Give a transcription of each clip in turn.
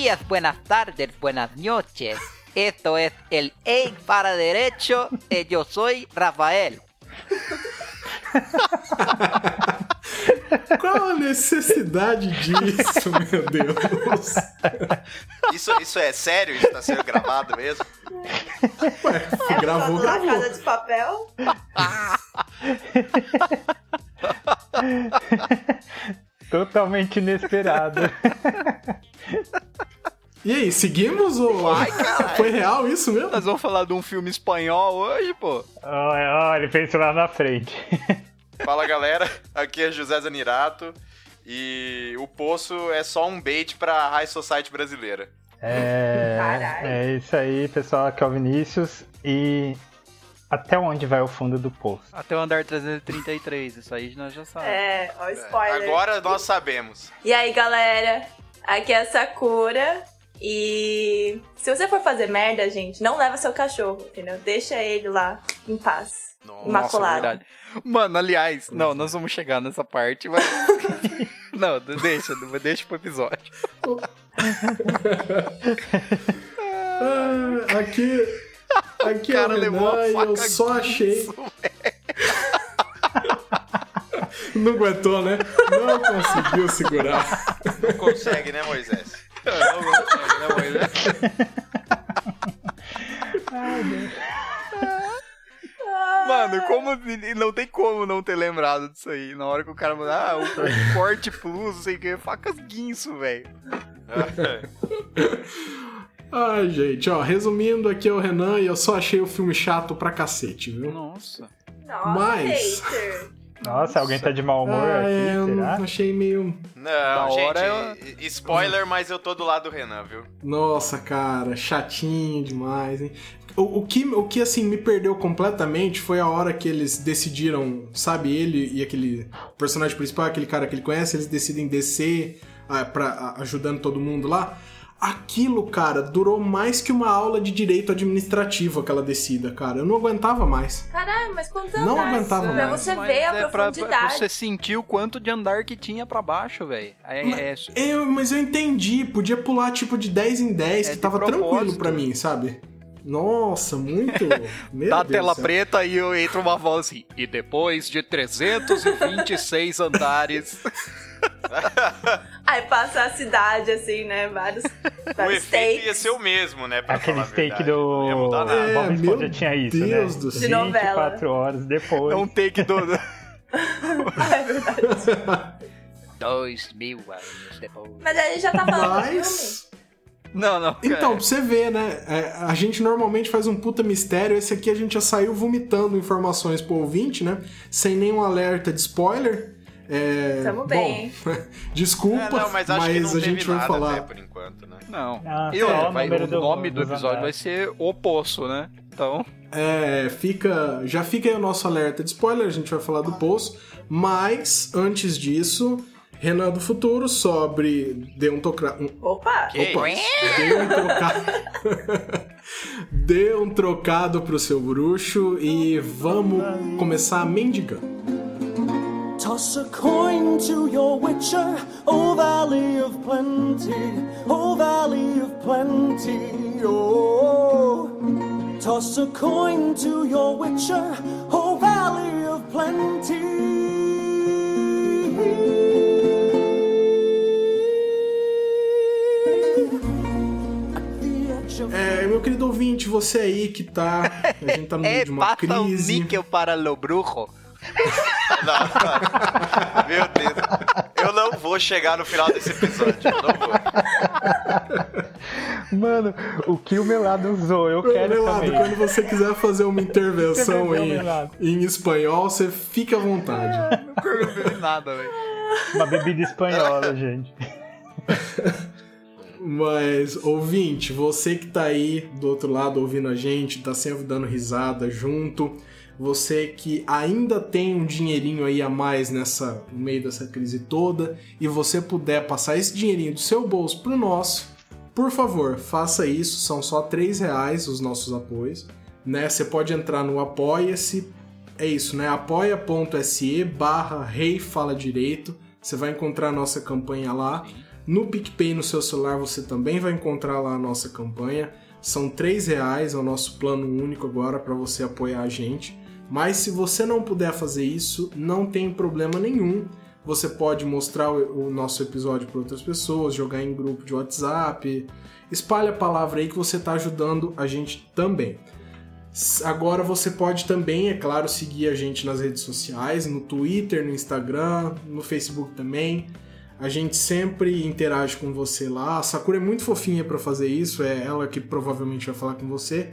Días, buenas tardes, buenas noches. Esto es el Egg para Derecho. Eh, yo soy Rafael. Qual a necessidade disso, meu Deus? Isso, isso é sério? Isso tá sendo gravado mesmo? Ué, gravou, Foto da gravou. Casa de Papel. Totalmente inesperado. E aí, seguimos ou Vai, caralho. foi real isso mesmo? Nós vamos falar de um filme espanhol hoje, pô. Olha, olha, ele pensou lá na frente. Fala galera, aqui é José Zanirato e o Poço é só um bait pra High Society brasileira. É, Caralho. é isso aí, pessoal. Aqui é o Vinícius. E até onde vai o fundo do poço? Até o andar 333, isso aí nós já sabemos. É, ó, spoiler. Agora nós sabemos. E aí, galera? Aqui é a Sakura. E se você for fazer merda, gente, não leva seu cachorro, entendeu? Deixa ele lá em paz. Nossa, Imaculado. verdade. Mano, aliás, não, nós vamos chegar nessa parte, mas. não, deixa, deixa pro episódio. Ah, aqui. Aqui O cara é o levou a Renan e eu só achei. Não aguentou, né? Não conseguiu segurar. Não consegue, né, Moisés? Não, não, né? Mano, como não tem como não ter lembrado disso aí. Na hora que o cara mandou, ah, o corte plus, não sei o que, facas guinso, velho. Ai, gente, ó, resumindo, aqui é o Renan e eu só achei o filme chato pra cacete, viu? Nossa. Nossa, Mas- hater. Nossa, alguém tá de mau humor Ah, aqui, é, eu será? achei meio. Não, gente, hora spoiler, mas eu tô do lado do Renan, viu? Nossa, cara, chatinho demais, hein? O, o que, o que, assim, me perdeu completamente foi a hora que eles decidiram, sabe, ele e aquele personagem principal, aquele cara que ele conhece, eles decidem descer ah, pra, ajudando todo mundo lá. Aquilo, cara, durou mais que uma aula de direito administrativo, aquela descida, cara. Eu não aguentava mais. Caralho, mas quantos Não andares? aguentava Pra mais. você Mas ver a é pra- pra profundidade. você sentir o quanto de andar que tinha pra baixo, velho. É, é, Eu, mas eu entendi, podia pular tipo de 10 em 10, É que tava tranquilo pra mim, sabe? Nossa, muito. Meu Dá a Deus tela céu. preta e eu entro uma voz assim. E depois de 326 andares. Aí passa a cidade, assim, né? Vários, O efeito ia takes. ser o mesmo, né? Pra Aquele steak do. Não ia mudar nada. É, Bob Esponja tinha isso, Deus né? do céu. De novela. 24 horas depois. É um take do. Ah, é verdade. Dois mil anos depois. Mas aí já tá falando do filme. Mas. Não, não. Então, pra você ver, né? é, a gente normalmente faz um puta mistério. Esse aqui a gente já saiu vomitando informações pro ouvinte, né? Sem nenhum alerta de spoiler. É, Tamo bem, bom, desculpa, É, não, mas acho que não a teve gente vai nada, falar. né, por enquanto, né? Não. Ah, Eu, só o vai, o do- nome do dos episódio vai ser O Poço, né? Então. É, fica. Já fica aí o nosso alerta de spoiler, a gente vai falar do poço. Mas, antes disso, Renan do Futuro sobre. Dê um Opa! Que Opa, dê um trocado. dê um trocado pro seu bruxo e vamos começar mendigando. Toss a coin to your witcher, O Valley of Plenty, O Valley of Plenty, oh. Toss a coin to your witcher, O Valley of Plenty. É, meu querido ouvinte, você aí que tá. A gente tá no meio É, de uma passa um crise. níquel para o brujo. Não, não. Meu Deus. Eu não vou chegar no final desse episódio. Eu não vou. Mano, o que o Melado usou, eu quero Melado, também. quando você quiser fazer uma intervenção em, em espanhol, você fica à vontade. Não vi nada, velho. Uma bebida espanhola, gente. Mas, ouvinte, você que tá aí do outro lado ouvindo a gente, tá sempre dando risada junto, você que ainda tem um dinheirinho aí a mais nessa no meio dessa crise toda e você puder passar esse dinheirinho do seu bolso pro nosso, por favor, faça isso, são só três reais os nossos apoios, né? Você pode entrar no Apoia-se, é isso, né? apoia.se barra Rei Fala Direito, você vai encontrar a nossa campanha lá. No PicPay no seu celular você também vai encontrar lá a nossa campanha. São R$ reais é o nosso plano único agora para você apoiar a gente. Mas se você não puder fazer isso, não tem problema nenhum. Você pode mostrar o nosso episódio para outras pessoas, jogar em grupo de WhatsApp. Espalhe a palavra aí que você está ajudando a gente também. Agora você pode também, é claro, seguir a gente nas redes sociais, no Twitter, no Instagram, no Facebook também. A gente sempre interage com você lá. A Sakura é muito fofinha pra fazer isso, é ela que provavelmente vai falar com você.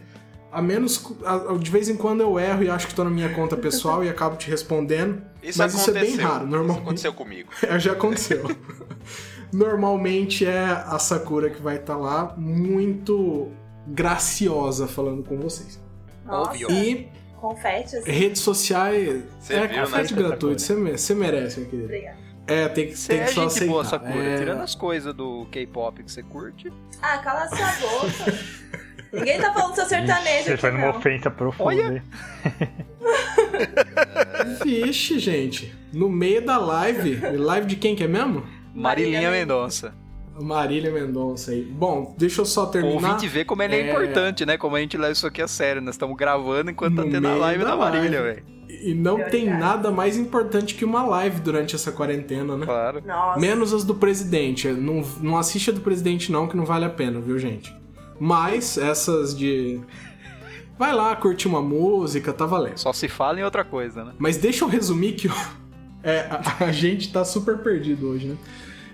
A menos a- de vez em quando eu erro e acho que tô na minha conta pessoal e acabo te respondendo. Isso mas isso é aconteceu. bem raro, Isso normalmente. aconteceu comigo. É, já aconteceu. Normalmente é a Sakura que vai estar lá, muito graciosa falando com vocês. Nossa, Óbvio. E confete assim. redes sociais Você é viu, né? confete gratuito, você me- você merece, meu querido. Obrigada. É, tem que, Você tem é que só gente aceitar. boa, Sakura. É, Tirando as coisas do K-pop que você curte. Ah, cala sua boca. Ninguém tá falando do seu sertanejo Você foi numa não. ofensa profunda. Olha. Vixe, gente. No meio da live, live de quem que é mesmo? Marilinha Marília Mendonça. Marília Mendonça aí. Bom, deixa eu só terminar. ouvinte vê como ele é, É. importante, né? Como a gente leva isso aqui a sério. Nós estamos gravando enquanto tá No tendo a live da da Marília, velho. E não tem nada mais importante que uma live durante essa quarentena, né? Claro. Nossa. Menos as do presidente. Não, não assiste a do presidente, não, que não vale a pena, viu, gente? Mas essas de. Vai lá, curtir uma música, tá valendo. Só se fala em outra coisa, né? Mas deixa eu resumir que é, a, a gente tá super perdido hoje, né?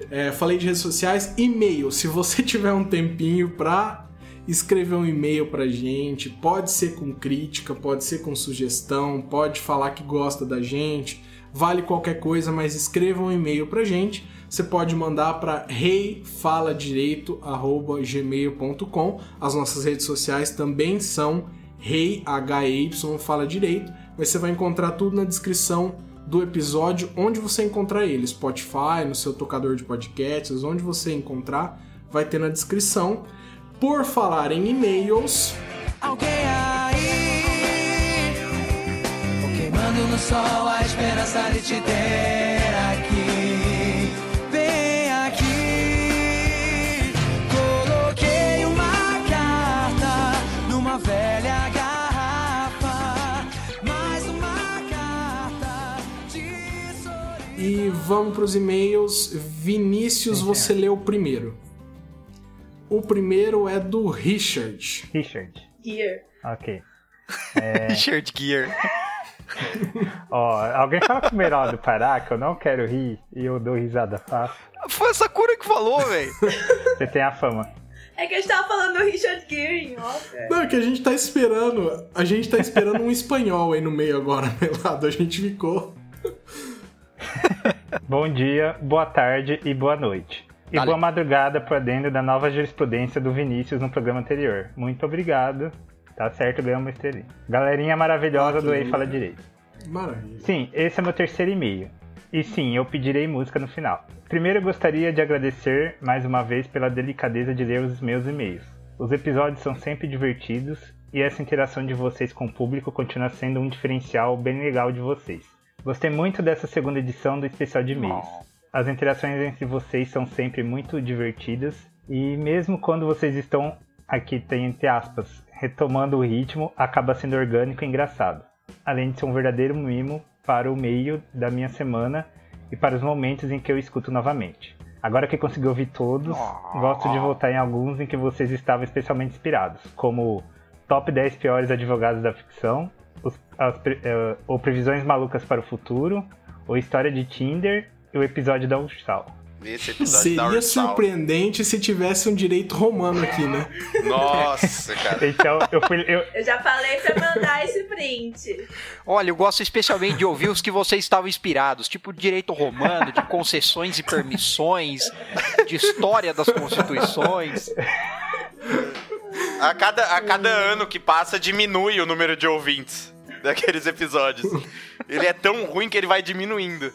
É, falei de redes sociais, e-mail. Se você tiver um tempinho pra escrever um e-mail pra gente, pode ser com crítica, pode ser com sugestão, pode falar que gosta da gente, vale qualquer coisa, mas escreva um e-mail pra gente. Você pode mandar para reifaladireito@gmail.com. As nossas redes sociais também são rei h e y fala direito, mas você vai encontrar tudo na descrição do episódio, onde você encontrar ele, Spotify, no seu tocador de podcasts, onde você encontrar, vai ter na descrição. Por falar em e-mails, Alguém aí Queimando no sol a esperança de te ter para os e-mails. Vinícius, você leu o primeiro. O primeiro é do Richard. Richard. Gear. Ok. Richard Gear. Ó, alguém fala com o Meraldo parar, que eu não quero rir e eu dou risada fácil. Foi a Sakura que falou, velho. Você tem a fama. É que a gente tava falando do Richard Gere em off. Não, é que a gente tá esperando. A gente tá esperando um espanhol aí no meio agora, Melado. A gente ficou. Bom dia, boa tarde e boa noite. E boa madrugada para dentro da nova jurisprudência do Vinícius no programa anterior. Muito obrigado. Tá certo, ganhou uma estrelinha. Galerinha maravilhosa do Ei Fala Direito. Maravilha. Sim, esse é meu terceiro e-mail. E sim, eu pedirei música no final. Primeiro eu gostaria de agradecer mais uma vez pela delicadeza de ler os meus e-mails. Os episódios são sempre divertidos e essa interação de vocês com o público continua sendo um diferencial bem legal de vocês. Gostei muito dessa segunda edição do especial de e-mails. As interações entre vocês são sempre muito divertidas e mesmo quando vocês estão aqui tem entre aspas retomando o ritmo, acaba sendo orgânico e engraçado. Além de ser um verdadeiro mimo para o meio da minha semana e para os momentos em que eu escuto novamente. Agora que consegui ouvir todos, gosto de voltar em alguns em que vocês estavam especialmente inspirados, como Top 10 Piores Advogados da Ficção, os, as eh, ou Previsões Malucas para o Futuro, ou História de Tinder e o episódio da Ursal. Esse episódio da Seria surpreendente se tivesse um direito romano aqui, né? Nossa, cara. Então, eu fui. Eu, Eu já falei pra mandar esse print. Olha, eu gosto especialmente de ouvir os que vocês estavam inspirados, tipo direito romano, de concessões e permissões, de história das constituições. A cada, a cada ano que passa, diminui o número de ouvintes daqueles episódios. Ele é tão ruim que ele vai diminuindo.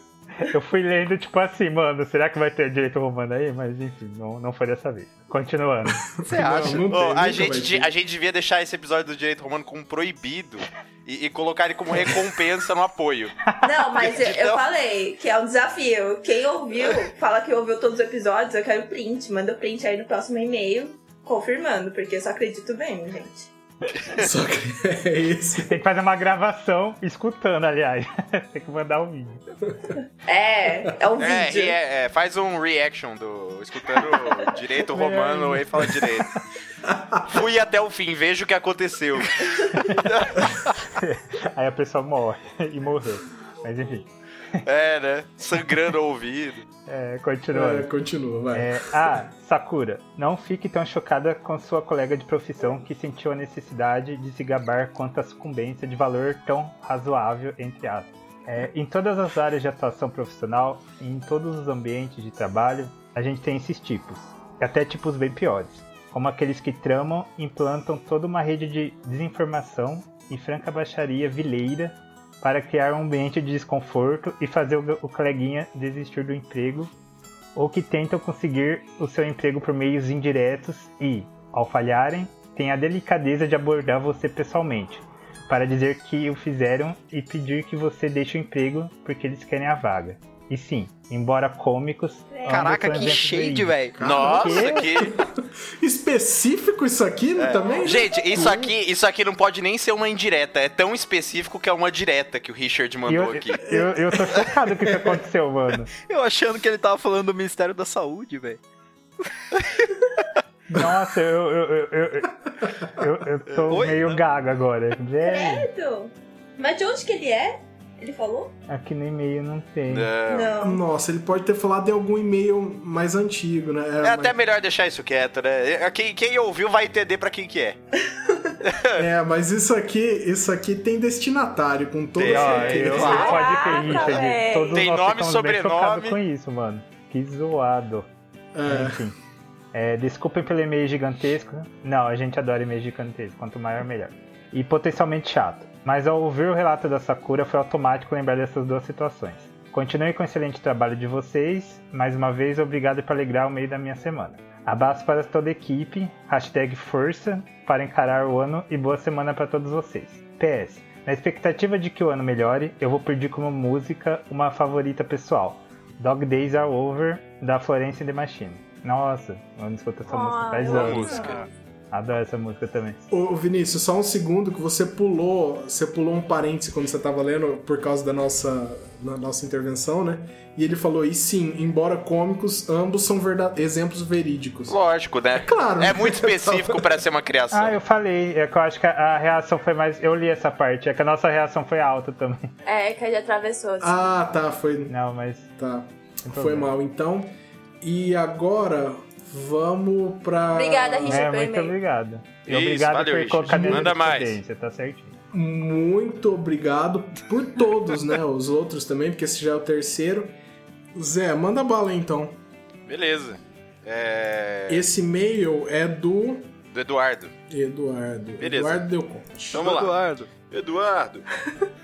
eu fui lendo, tipo assim, mano, será que vai ter direito romano aí? Mas enfim, não, não foi dessa vez. Continuando. Você acha? não tem, Ô, nunca a, gente, a gente devia deixar esse episódio do Direito Romano como proibido e, e colocar ele como recompensa no apoio. Não, mas eu, eu falei que é um desafio. Quem ouviu, fala que ouviu todos os episódios, eu quero print. Manda o print aí no próximo e-mail, confirmando, porque eu só acredito vendo, gente. Só que é esse. Tem que fazer uma gravação escutando, aliás. Tem que mandar um vídeo. É, é um É, vídeo. é, é, faz um reaction do escutando direito romano e fala direito. Fui até o fim, veja o que aconteceu. Aí a pessoa morre e morreu. Mas enfim, É, né? Sangrando o ouvido. é, É, continuando. continua, vai. É, ah, Sakura, não fique tão chocada com sua colega de profissão que sentiu a necessidade de se gabar quanto à sucumbência de valor tão razoável, entre aspas. É, em todas as áreas de atuação profissional e em todos os ambientes de trabalho, a gente tem esses tipos, e até tipos bem piores, como aqueles que tramam e implantam toda uma rede de desinformação e franca baixaria vileira para criar um ambiente de desconforto e fazer o, coleguinha desistir do emprego ou que tentam conseguir o seu emprego por meios indiretos e, ao falharem, têm a delicadeza de abordar você pessoalmente, para dizer que o fizeram e pedir que você deixe o emprego porque eles querem a vaga. E sim, embora cômicos. ambos Caraca, que shade, velho. Nossa, que. Específico isso aqui né, também? Gente, isso aqui, isso aqui não pode nem ser uma indireta. É tão específico que é uma direta que o Richard mandou eu, aqui. eu, eu tô chocado que isso aconteceu, mano. Eu achando que ele tava falando do Ministério da Saúde, velho. Nossa, eu, eu, eu, eu, eu, eu tô Oi? meio gago agora. Velho, Certo. Mas de onde que ele é? Ele falou? aqui no e-mail não tem. Não. Não. Nossa, ele pode ter falado em algum e-mail mais antigo, né? É até melhor deixar isso quieto, né? Quem, quem ouviu vai entender pra quem que é. É, mas isso aqui, isso aqui tem destinatário, com toda Tem, Ó, certeza. eu, eu Caraca, pode ter, Richard. Todos Tem nós nome, ficamos sobrenome. bem chocados com isso, mano. Que zoado. É. Enfim. É, desculpem pelo e-mail gigantesco. Não, a gente adora e-mail gigantesco. Quanto maior, melhor. E potencialmente chato. Mas ao ouvir o relato da Sakura, foi automático lembrar dessas duas situações. Continue com o excelente trabalho de vocês. Mais uma vez, obrigado por alegrar o meio da minha semana. Abraço para toda a equipe. Hashtag força para encarar o ano e boa semana para todos vocês. PS. Na expectativa de que o ano melhore, eu vou pedir como música uma favorita pessoal. Dog Days Are Over, da Florence and the Machine. Nossa, eu não escuto essa música faz anos. música. Adoro essa música também. Ô, Vinícius, só um segundo que você pulou, você pulou um parêntese quando você tava lendo por causa da nossa, da nossa intervenção, né? E ele falou, e sim, embora cômicos, ambos são verda- exemplos verídicos. Lógico, né? Claro. É muito específico pra ser uma criação. Ah, eu falei, é que eu acho que a, reação foi mais. Eu li essa parte, é que a nossa reação foi alta também. É, que ele atravessou. assim. Ah, tá, foi, Não, mas. tá, foi mal então. E agora, vamos pra... Obrigada, Richard, É, muito obrigado. E Isso, obrigado valeu, por Richard. colocar dentro Manda da mais. experiência, tá certinho. Muito obrigado por todos, né? Os outros também, porque esse já é o terceiro. Zé, manda bala aí, então. Beleza. É... Esse e-mail é do Do Eduardo. Eduardo. Beleza. Eduardo deu conta. Vamos lá. Eduardo. Eduardo.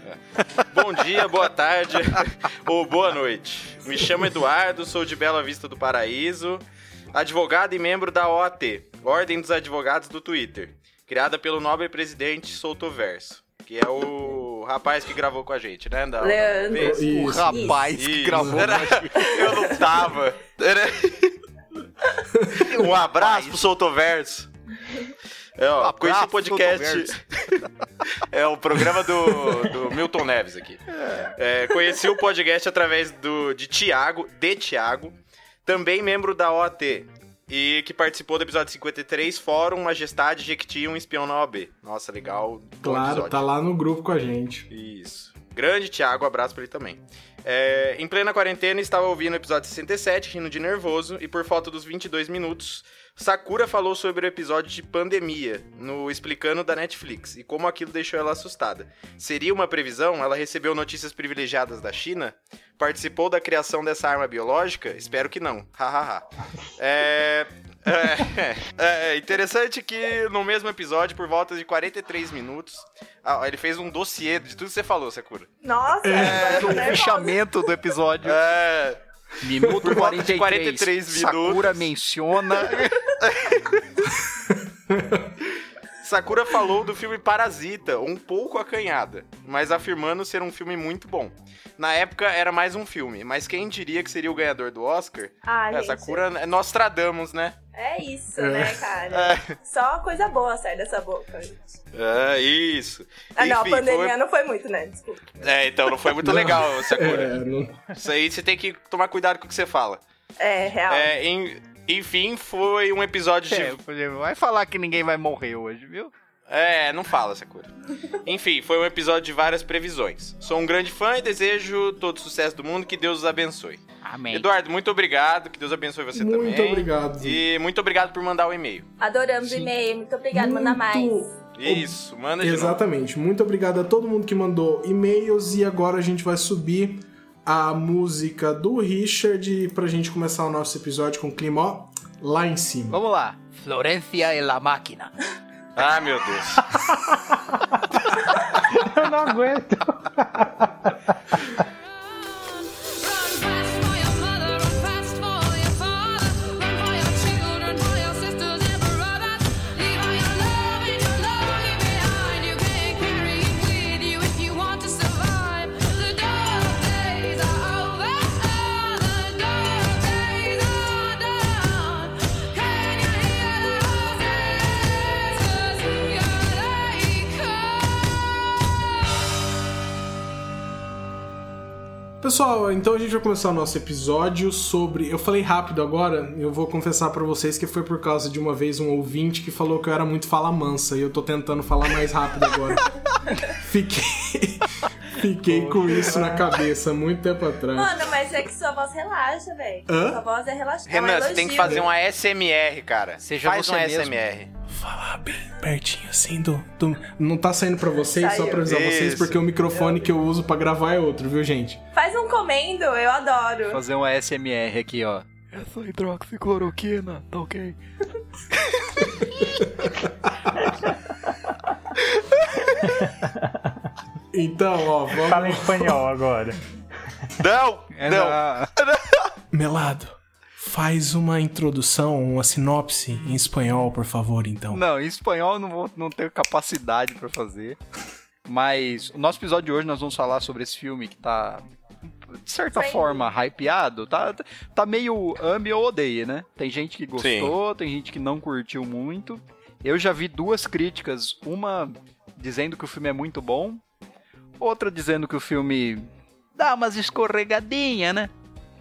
É. Bom dia, boa tarde ou boa noite. Me chamo Eduardo, sou de Bela Vista do Paraíso, advogado e membro da OAT, Ordem dos Advogados do Twitter, criada pelo nobre presidente Soltoverso, que é o rapaz que gravou com a gente, né? Da, Leandro. vez? O Isso. rapaz que Isso. gravou. Era- Eu não tava. Era- Um abraço pro Soltoverso. É, ó, Um com esse abraço, podcast. é o programa do, do Milton Neves aqui. É, conheci o podcast através do, de Tiago, de Tiago, também membro da OAT. E que participou do episódio 53, Fórum Majestade Jequiti, um espião na OAB. Nossa, legal. Claro, tá lá no grupo com a gente. Isso. Grande Thiago, abraço pra ele também. É, em plena quarentena, estava ouvindo o episódio 67, rindo de nervoso, e por falta dos 22 minutos, Sakura falou sobre o episódio de pandemia, no Explicando da Netflix, e como aquilo deixou ela assustada. Seria uma previsão? Ela recebeu notícias privilegiadas da China? Participou da criação dessa arma biológica? Espero que não. Hahaha. é... É, é interessante que no mesmo episódio, por volta de 43 minutos, ah, ele fez um dossiê de tudo que você falou, Sakura. Nossa, É, nervosa. fechamento do episódio. É, Minuto Por volta de 43. 43 Sakura minutos. menciona. Sakura falou do filme Parasita, um pouco acanhada, mas afirmando ser um filme muito bom. Na época era mais um filme, mas quem diria que seria o ganhador do Oscar? Ah, É, gente. Sakura é Nostradamus, né? É isso, né, cara? Só coisa boa sai dessa boca. É, isso. Ah, não, a Enfim, pandemia foi- não foi muito, né? Desculpa. É, então não foi muito legal, Sakura. É, não... Isso aí você tem que tomar cuidado com o que você fala. É, real. É, em- enfim, foi um episódio de É, falei, vai falar que ninguém vai morrer hoje, viu? É, não fala, Sakura. Enfim, foi um episódio de várias previsões. Sou um grande fã e desejo todo o sucesso do mundo, que Deus os abençoe. Amém. Eduardo, muito obrigado, que Deus abençoe você também. Muito obrigado. E muito obrigado por mandar o e-mail. Adoramos o e-mail. Muito obrigada, manda mais. Isso, manda de novo. Exatamente. Muito obrigado a todo mundo que mandou e-mails e agora a gente vai subir a música do Richard pra gente começar o nosso episódio com o clima ó, lá em cima. Vamos lá. Florencia e la máquina. Ah, meu Deus. Eu não aguento. Pessoal, então a gente vai começar o nosso episódio sobre. Eu falei rápido agora, eu vou confessar pra vocês que foi por causa de uma vez um ouvinte que falou que eu era muito fala mansa e eu tô tentando falar mais rápido agora. Fiquei. Fiquei com isso na cabeça muito tempo atrás. Mano, mas é que sua voz relaxa, velho. Sua voz é relaxada. Renan, você tem que fazer um ASMR, cara. Seja Faz você um mesmo. ASMR. Falar bem pertinho assim do, do- Não tá saindo pra vocês, só Saiu. pra avisar vocês, Isso. porque o microfone que eu uso pra gravar é outro, viu, gente? Faz um comendo, eu adoro. Fazer um ASMR aqui, ó. Essa hidroxicloroquina, tá ok? Então, ó, Fala em vamos. espanhol agora. Não, É não. na- Melado, faz uma introdução, uma sinopse em espanhol, por favor, então. Não, em espanhol eu não, vou, não tenho capacidade pra fazer. Mas o nosso episódio de hoje nós vamos falar sobre esse filme que tá, de certa Friendly. forma, hypeado. Tá, tá meio ame ou odeie, né? Tem gente que gostou, tem gente que não curtiu muito. Eu já vi duas críticas, uma dizendo que o filme é muito bom, outra dizendo que o filme dá umas escorregadinhas, né?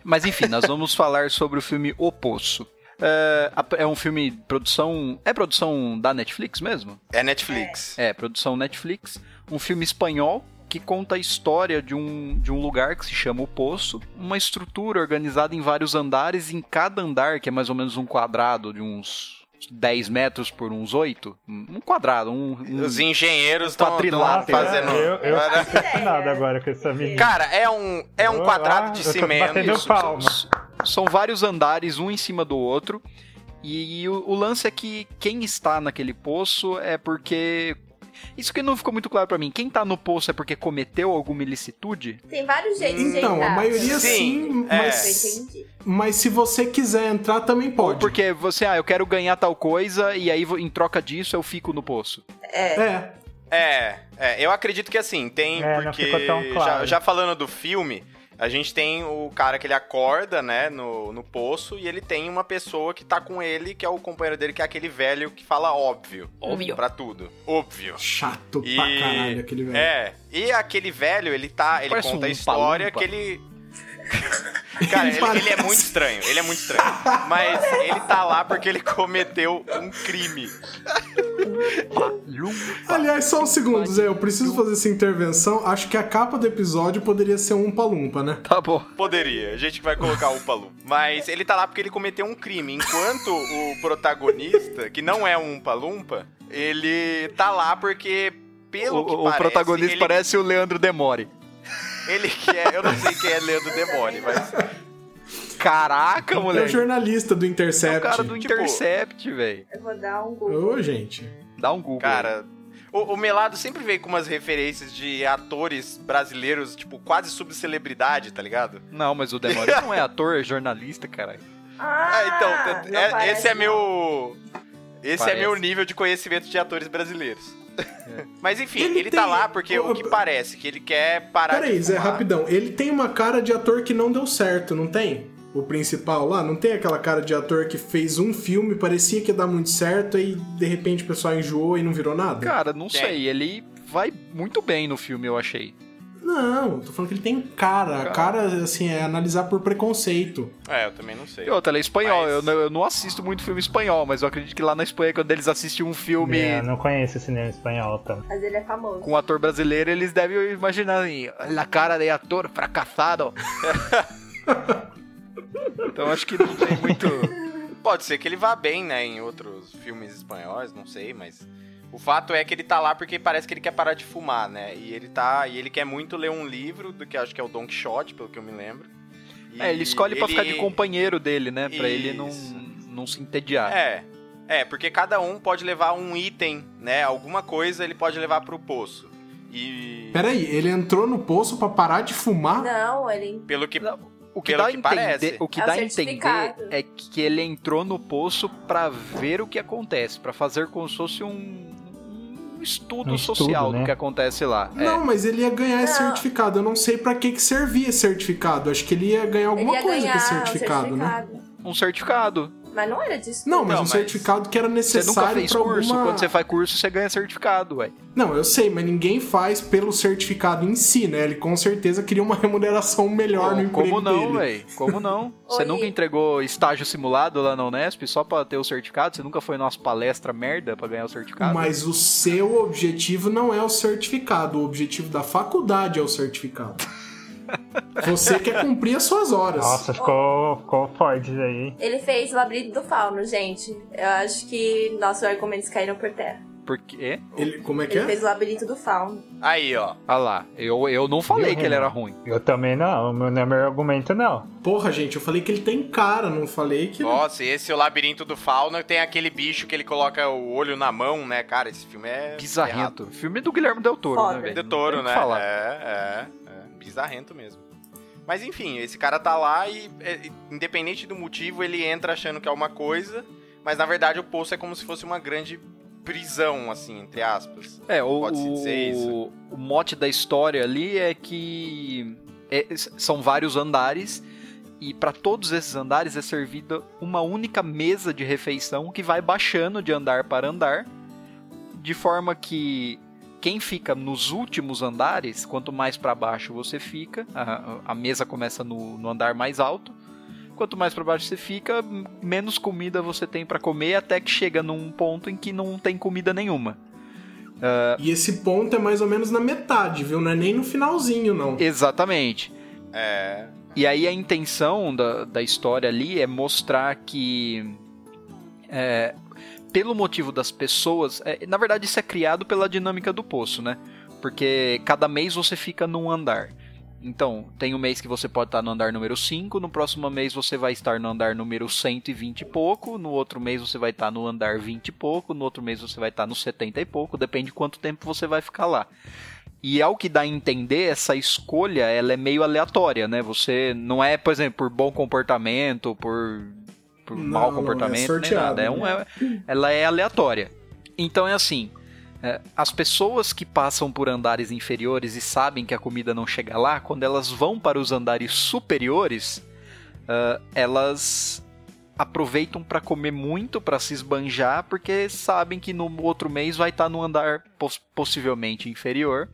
Mas enfim, nós vamos falar sobre o filme O Poço. É, é um filme de produção. É produção da Netflix mesmo? É Netflix. É, produção Netflix. Um filme espanhol que conta a história de um, de um lugar que se chama O Poço. Uma estrutura organizada em vários andares. E em cada andar, que é mais ou menos um quadrado de uns 10 metros por uns 8. Um quadrado, um. um- Os engenheiros estão fazendo. Eu, eu fiquei impressionado agora com essa menina. Cara, é um, é um Eu- quadrado de eu cimento. batendo Isso, palma. são, são vários andares, um em cima do outro. E, o, o lance é que quem está naquele poço é porque. Isso que não ficou muito claro pra mim. Quem tá no poço é porque cometeu alguma ilicitude? Tem vários jeitos de Então, entrar. a maioria Sim, sim, é. Mas, mas se você quiser entrar, também Ou pode. porque você, ah, eu quero ganhar tal coisa e aí em troca disso eu fico no poço. É. É, É, é, eu acredito que assim, tem É, não porque. ficou tão já, claro. já falando do filme, a gente tem o cara que ele acorda, né, no, no poço, e ele tem uma pessoa que tá com ele, que é o companheiro dele, que é aquele velho que fala óbvio. Óbvio. Pra tudo. Óbvio. chato E- pra caralho aquele velho. É, e aquele velho, ele tá. Ele Parece conta a um história Umpa-Lumpa. que ele. Cara, ele, ele é muito estranho, ele é muito estranho. Mas ele tá lá porque ele cometeu um crime. Aliás, só um segundo, Zé, eu preciso fazer essa intervenção. Acho que a capa do episódio poderia ser um Palumpa, né? Tá bom. Poderia, a gente vai colocar o Palu. Mas ele tá lá porque ele cometeu um crime. Enquanto o protagonista, que não é um Palumpa, ele tá lá porque, pelo O, que o parece, protagonista ele, parece o Leandro Demore. Ele quer. Eu não sei quem é Leandro Demore, mas. Caraca, É o moleque. jornalista do É o Intercept. cara do Tipo- Intercept, velho. Eu vou dar um Google. Ô, gente. Dá um Google. Cara. O, o Melado sempre veio com umas referências de atores brasileiros, tipo, quase subcelebridade, tá ligado? Não, mas o Demore não é ator, é jornalista, caralho. Ah, Ah, então, é- parece esse é meu. Esse Parece. é meu nível de conhecimento de atores brasileiros. Mas enfim, ele, Ele tá tem- lá porque o que parece, que ele quer parar Peraí, Zé, rapidão. Ele tem uma cara de ator que não deu certo, não tem? O principal lá, não tem aquela cara de ator que fez um filme, parecia que ia dar muito certo, e de repente o pessoal enjoou e não virou nada? Cara, não Tem. sei, ele vai muito bem no filme, eu achei. Não, tô falando que ele tem cara. A cara, assim, é analisar por preconceito. É, eu também não sei. E outra, ele é espanhol, Mas- eu, não, eu não assisto muito filme espanhol, mas eu acredito que lá na Espanha, quando eles assistem um filme É, não conheço cinema espanhol também. Mas ele é famoso. com um ator brasileiro, eles devem imaginar assim, la cara de ator fracassado. então acho que não tem muito... Pode ser que ele vá bem, né, em outros filmes espanhóis, não sei, mas o fato é que ele tá lá porque parece que ele quer parar de fumar, né? E ele tá, e ele quer muito ler um livro do que acho que é o Don Quixote, pelo que eu me lembro. E É, ele escolhe pra ficar de ele- companheiro dele, né, pra ele não, Isso. não se entediar. É. É, porque cada um pode levar um item, né? Alguma coisa ele pode levar pro poço. E Peraí, ele entrou no poço pra parar de fumar? Não, ele. pelo que O que Pelo dá a que entender, parece. o que É dá a entender é que ele entrou no poço pra ver o que acontece, pra fazer como se fosse um estudo Um estudo, social né? do que acontece lá. É. Não, mas ele ia ganhar esse Não. certificado. Eu não sei pra que que servia esse certificado. Acho que ele ia ganhar alguma ia coisa ganhar com esse um certificado, né? certificado. Um certificado. Mas não era disso. Não, mas Não, um mas certificado que era necessário fez pra curso. alguma... Quando você faz curso, você ganha certificado, ué. Não, eu sei, mas ninguém faz pelo certificado em si, né? Ele com certeza queria uma remuneração melhor no emprego como não, dele. velho? Como não? Você Oi. nunca entregou estágio simulado lá na Unesp só pra ter o certificado? Você nunca foi numa palestra merda pra ganhar o certificado? Mas o seu objetivo não é o certificado, o objetivo da faculdade é o certificado. Você quer cumprir as suas horas. Nossa, ficou, ficou forte isso aí. Ele fez o labirinto do fauno, gente. Eu acho que nossos argumentos caíram por terra. Por quê? Ele, como é que Ele é? fez o labirinto do fauno. Aí, ó. Ah lá, eu, eu não falei Viu, que ele era ruim. Eu também não, meu- não é meu argumento não. Porra, gente, eu falei que ele tem cara, não falei que. Nossa, esse é o labirinto do fauno tem aquele bicho que ele coloca o olho na mão, né, cara? Esse filme é errado. Bizarrento. Filme do Guilherme Del Toro, Foda. né, velho? De Não touro, tem o que né? falar. É, é, é. Bizarrento mesmo. Mas enfim, esse cara tá lá e, é, independente do motivo, ele entra achando que é uma coisa, mas na verdade o poço é como se fosse uma grande prisão, assim, entre aspas. É, o, Pode-se dizer isso. o, mote da história ali é que é- são vários andares e para todos esses andares é servida uma única mesa de refeição que vai baixando de andar para andar, de forma que quem fica nos últimos andares, quanto mais para baixo você fica, a, a mesa começa no, no andar mais alto. Quanto mais para baixo você fica, menos comida você tem para comer, até que chega num ponto em que não tem comida nenhuma. E esse ponto é mais ou menos na metade, viu? Não é nem no finalzinho, não. Exatamente. É. E aí a intenção da, da história ali é mostrar que é, pelo motivo das pessoas, é, na verdade isso é criado pela dinâmica do poço, né? Porque cada mês você fica num andar. Então, tem um mês que você pode estar no andar número 5, no próximo mês você vai estar no andar número 120 e pouco, no outro mês você vai estar no andar 20 e pouco, no outro mês você vai estar no 70 e pouco, depende de quanto tempo você vai ficar lá. E ao que dá a entender, essa escolha ela é meio aleatória, né? Você não é, por exemplo, por bom comportamento, por, por Não, mau não, é comportamento, nem nada. É um, é- ela é aleatória. Então é assim: é, as pessoas que passam por andares inferiores e sabem que a comida não chega lá, quando elas vão para os andares superiores, ah, elas aproveitam para comer muito, para se esbanjar, porque sabem que no outro mês vai estar no andar poss- possivelmente inferior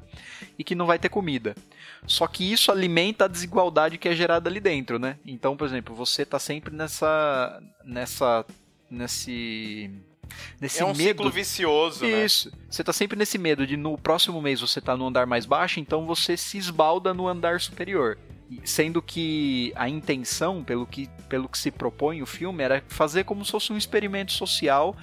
e que não vai ter comida. Só que isso alimenta a desigualdade que é gerada ali dentro, né? Então, por exemplo, você tá sempre nessa nessa nesse nesse É um medo ciclo vicioso, né? isso. Você tá sempre nesse medo de no próximo mês você tá no andar mais baixo, então você se esbalda no andar superior. Sendo que a intenção, pelo que, pelo que se propõe o filme, era fazer como se fosse um experimento social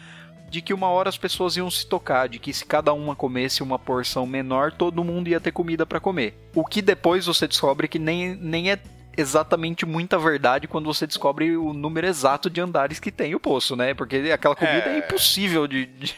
de que uma hora as pessoas iam se tocar, de que se cada uma comesse uma porção menor, todo mundo ia ter comida para comer. O que depois você descobre que nem, nem é exatamente muita verdade quando você descobre o número exato de andares que tem o poço, né? Porque aquela comida é, É. impossível de. de-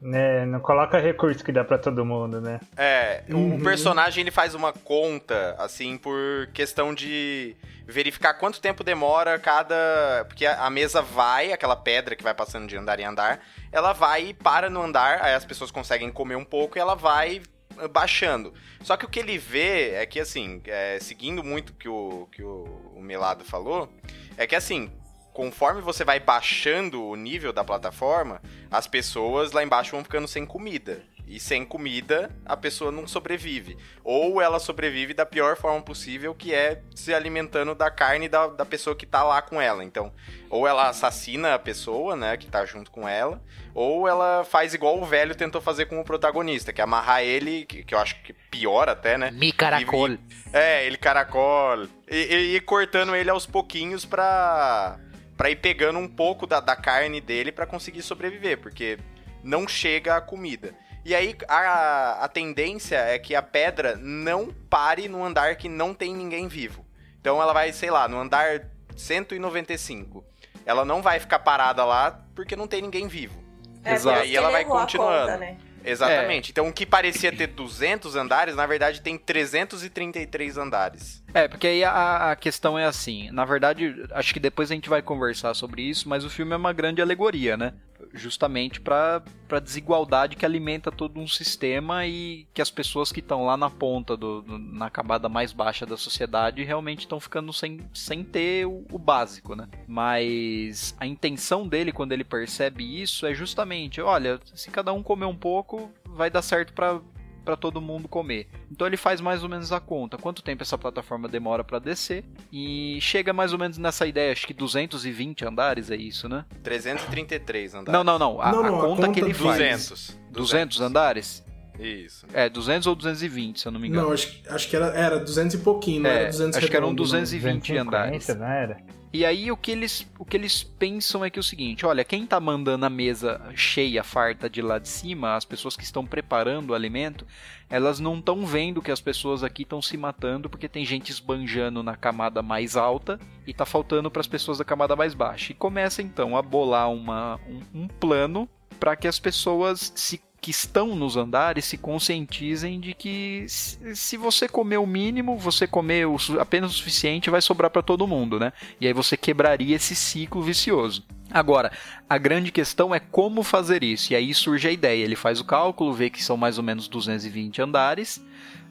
Né, não coloca recurso que dá pra todo mundo, né? É, Uhum. o personagem ele faz uma conta, assim, por questão de verificar quanto tempo demora cada. Porque a mesa vai, aquela pedra que vai passando de andar em andar, ela vai e para no andar, aí as pessoas conseguem comer um pouco e ela vai eh, baixando. Só que o que ele vê é que, assim, é, seguindo muito que o que o, o Melado falou, é que, assim, conforme você vai baixando o nível da plataforma, as pessoas lá embaixo vão ficando sem comida. E sem comida, a pessoa não sobrevive. Ou ela sobrevive da pior forma possível, que é se alimentando da carne da, da pessoa que tá lá com ela. Então, ou ela assassina a pessoa, né, que tá junto com ela, ou ela faz igual o velho tentou fazer com o protagonista, que é amarrar ele, que, que eu acho que pior até, né? Mi caracol. E- é, ele caracol. E, e, e cortando ele aos pouquinhos pra, pra ir pegando um pouco da, da carne dele pra conseguir sobreviver, porque não chega a comida. E aí a, a tendência é que a pedra não pare no andar que não tem ninguém vivo. Então ela vai, sei lá, no andar 195. Ela não vai ficar parada lá porque não tem ninguém vivo. É, Exato. E ela que vai continuando. conta, né? Exatamente. Então o que parecia ter 200 andares, na verdade tem 333 andares. É, porque aí a, a questão é assim. Na verdade, acho que depois a gente vai conversar sobre isso, mas o filme é uma grande alegoria, né? Justamente pra pra desigualdade que alimenta todo um sistema e que as pessoas que estão lá na ponta, do, do- na camada mais baixa da sociedade, realmente estão ficando sem, sem ter o, o básico, né? Mas a intenção dele, quando ele percebe isso, é justamente: olha, se cada um comer um pouco, vai dar certo pra para todo mundo comer. Então ele faz mais ou menos a conta, quanto tempo essa plataforma demora para descer e chega mais ou menos nessa ideia, acho que 220 andares é isso, né? 333 andares. Não, não, não, a, Não, a não, a conta, conta que ele do- faz. 200. 200 andares? Isso. É, 200 ou 220, se eu não me engano. Não, acho, acho que era, era 200 e pouquinho, não É, era 200 acho que eram redondo, não. 220 andares. 250, não era? E aí o que eles o que eles pensam é que é o seguinte, olha, quem tá mandando a mesa cheia, farta de lá de cima, as pessoas que estão preparando o alimento, elas não estão vendo que as pessoas aqui estão se matando porque tem gente esbanjando na camada mais alta e tá faltando para as pessoas da camada mais baixa. E começa então a bolar uma, um, um plano para que as pessoas se que estão nos andares se conscientizem de que se você comer o mínimo, você comer apenas o suficiente, vai sobrar para todo mundo, né? E aí você quebraria esse ciclo vicioso. Agora, a grande questão é como fazer isso. E aí surge a ideia. Ele faz o cálculo, vê que são mais ou menos 220 andares,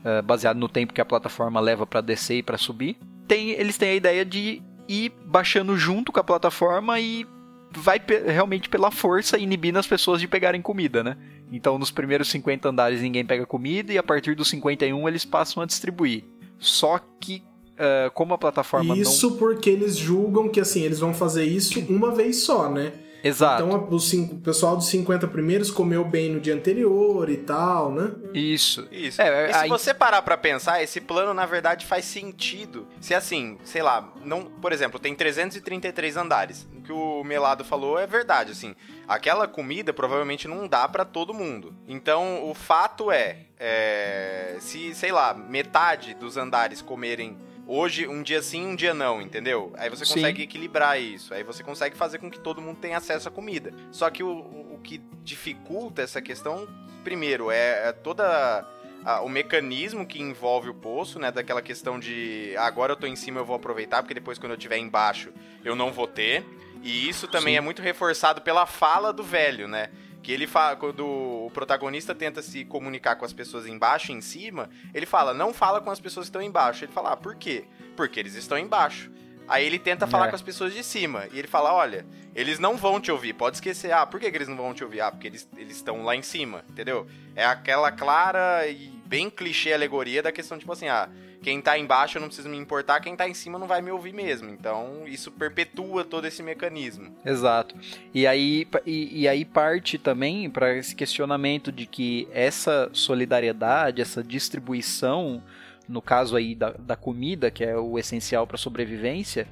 eh, baseado no tempo que a plataforma leva para descer e para subir. Tem, eles têm a ideia de ir baixando junto com a plataforma e vai realmente pela força inibindo as pessoas de pegarem comida, né? Então, nos primeiros 50 andares ninguém pega comida e a partir dos 51 eles passam a distribuir. Só que, eh, como a plataforma não Isso porque eles julgam que assim, eles vão fazer isso uma vez só, né? Exato. Então os cinco- o pessoal dos 50 primeiros comeu bem no dia anterior e tal, né? Isso. Isso. É, e se aí- você parar pra pensar, esse plano na verdade faz sentido. Se assim, sei lá, não, por exemplo, tem 333 andares. O que o Melado falou é verdade, assim. Aquela comida provavelmente não dá pra todo mundo. Então, o fato é, é, se, sei lá, metade dos andares comerem hoje um dia sim, um dia não, entendeu? Aí você Sim. consegue equilibrar isso. Aí você consegue fazer com que todo mundo tenha acesso à comida. Só que o, o que dificulta essa questão, primeiro, é, é toda a- o mecanismo que envolve o poço, né? Daquela questão de "Ah, agora eu tô em cima, eu vou aproveitar, porque depois quando eu estiver embaixo eu não vou ter. E isso também Sim. é muito reforçado pela fala do velho, né? Que ele fala, quando o protagonista tenta se comunicar com as pessoas embaixo e em cima, ele fala, não fala com as pessoas que estão embaixo. Ele fala, ah, por quê? Porque eles estão embaixo. Aí ele tenta falar É. com as pessoas de cima. E ele fala, olha, eles não vão te ouvir. Pode esquecer. Ah, por que, que eles não vão te ouvir? Ah, porque eles eles estão lá em cima, entendeu? É aquela clara e bem clichê alegoria da questão, tipo assim, ah, quem tá embaixo eu não preciso me importar, quem tá em cima não vai me ouvir mesmo. Então, isso perpetua todo esse mecanismo. Exato. E aí, e, e aí parte também para esse questionamento de que essa solidariedade, essa distribuição, no caso aí da, da comida, que é o essencial para sobrevivência,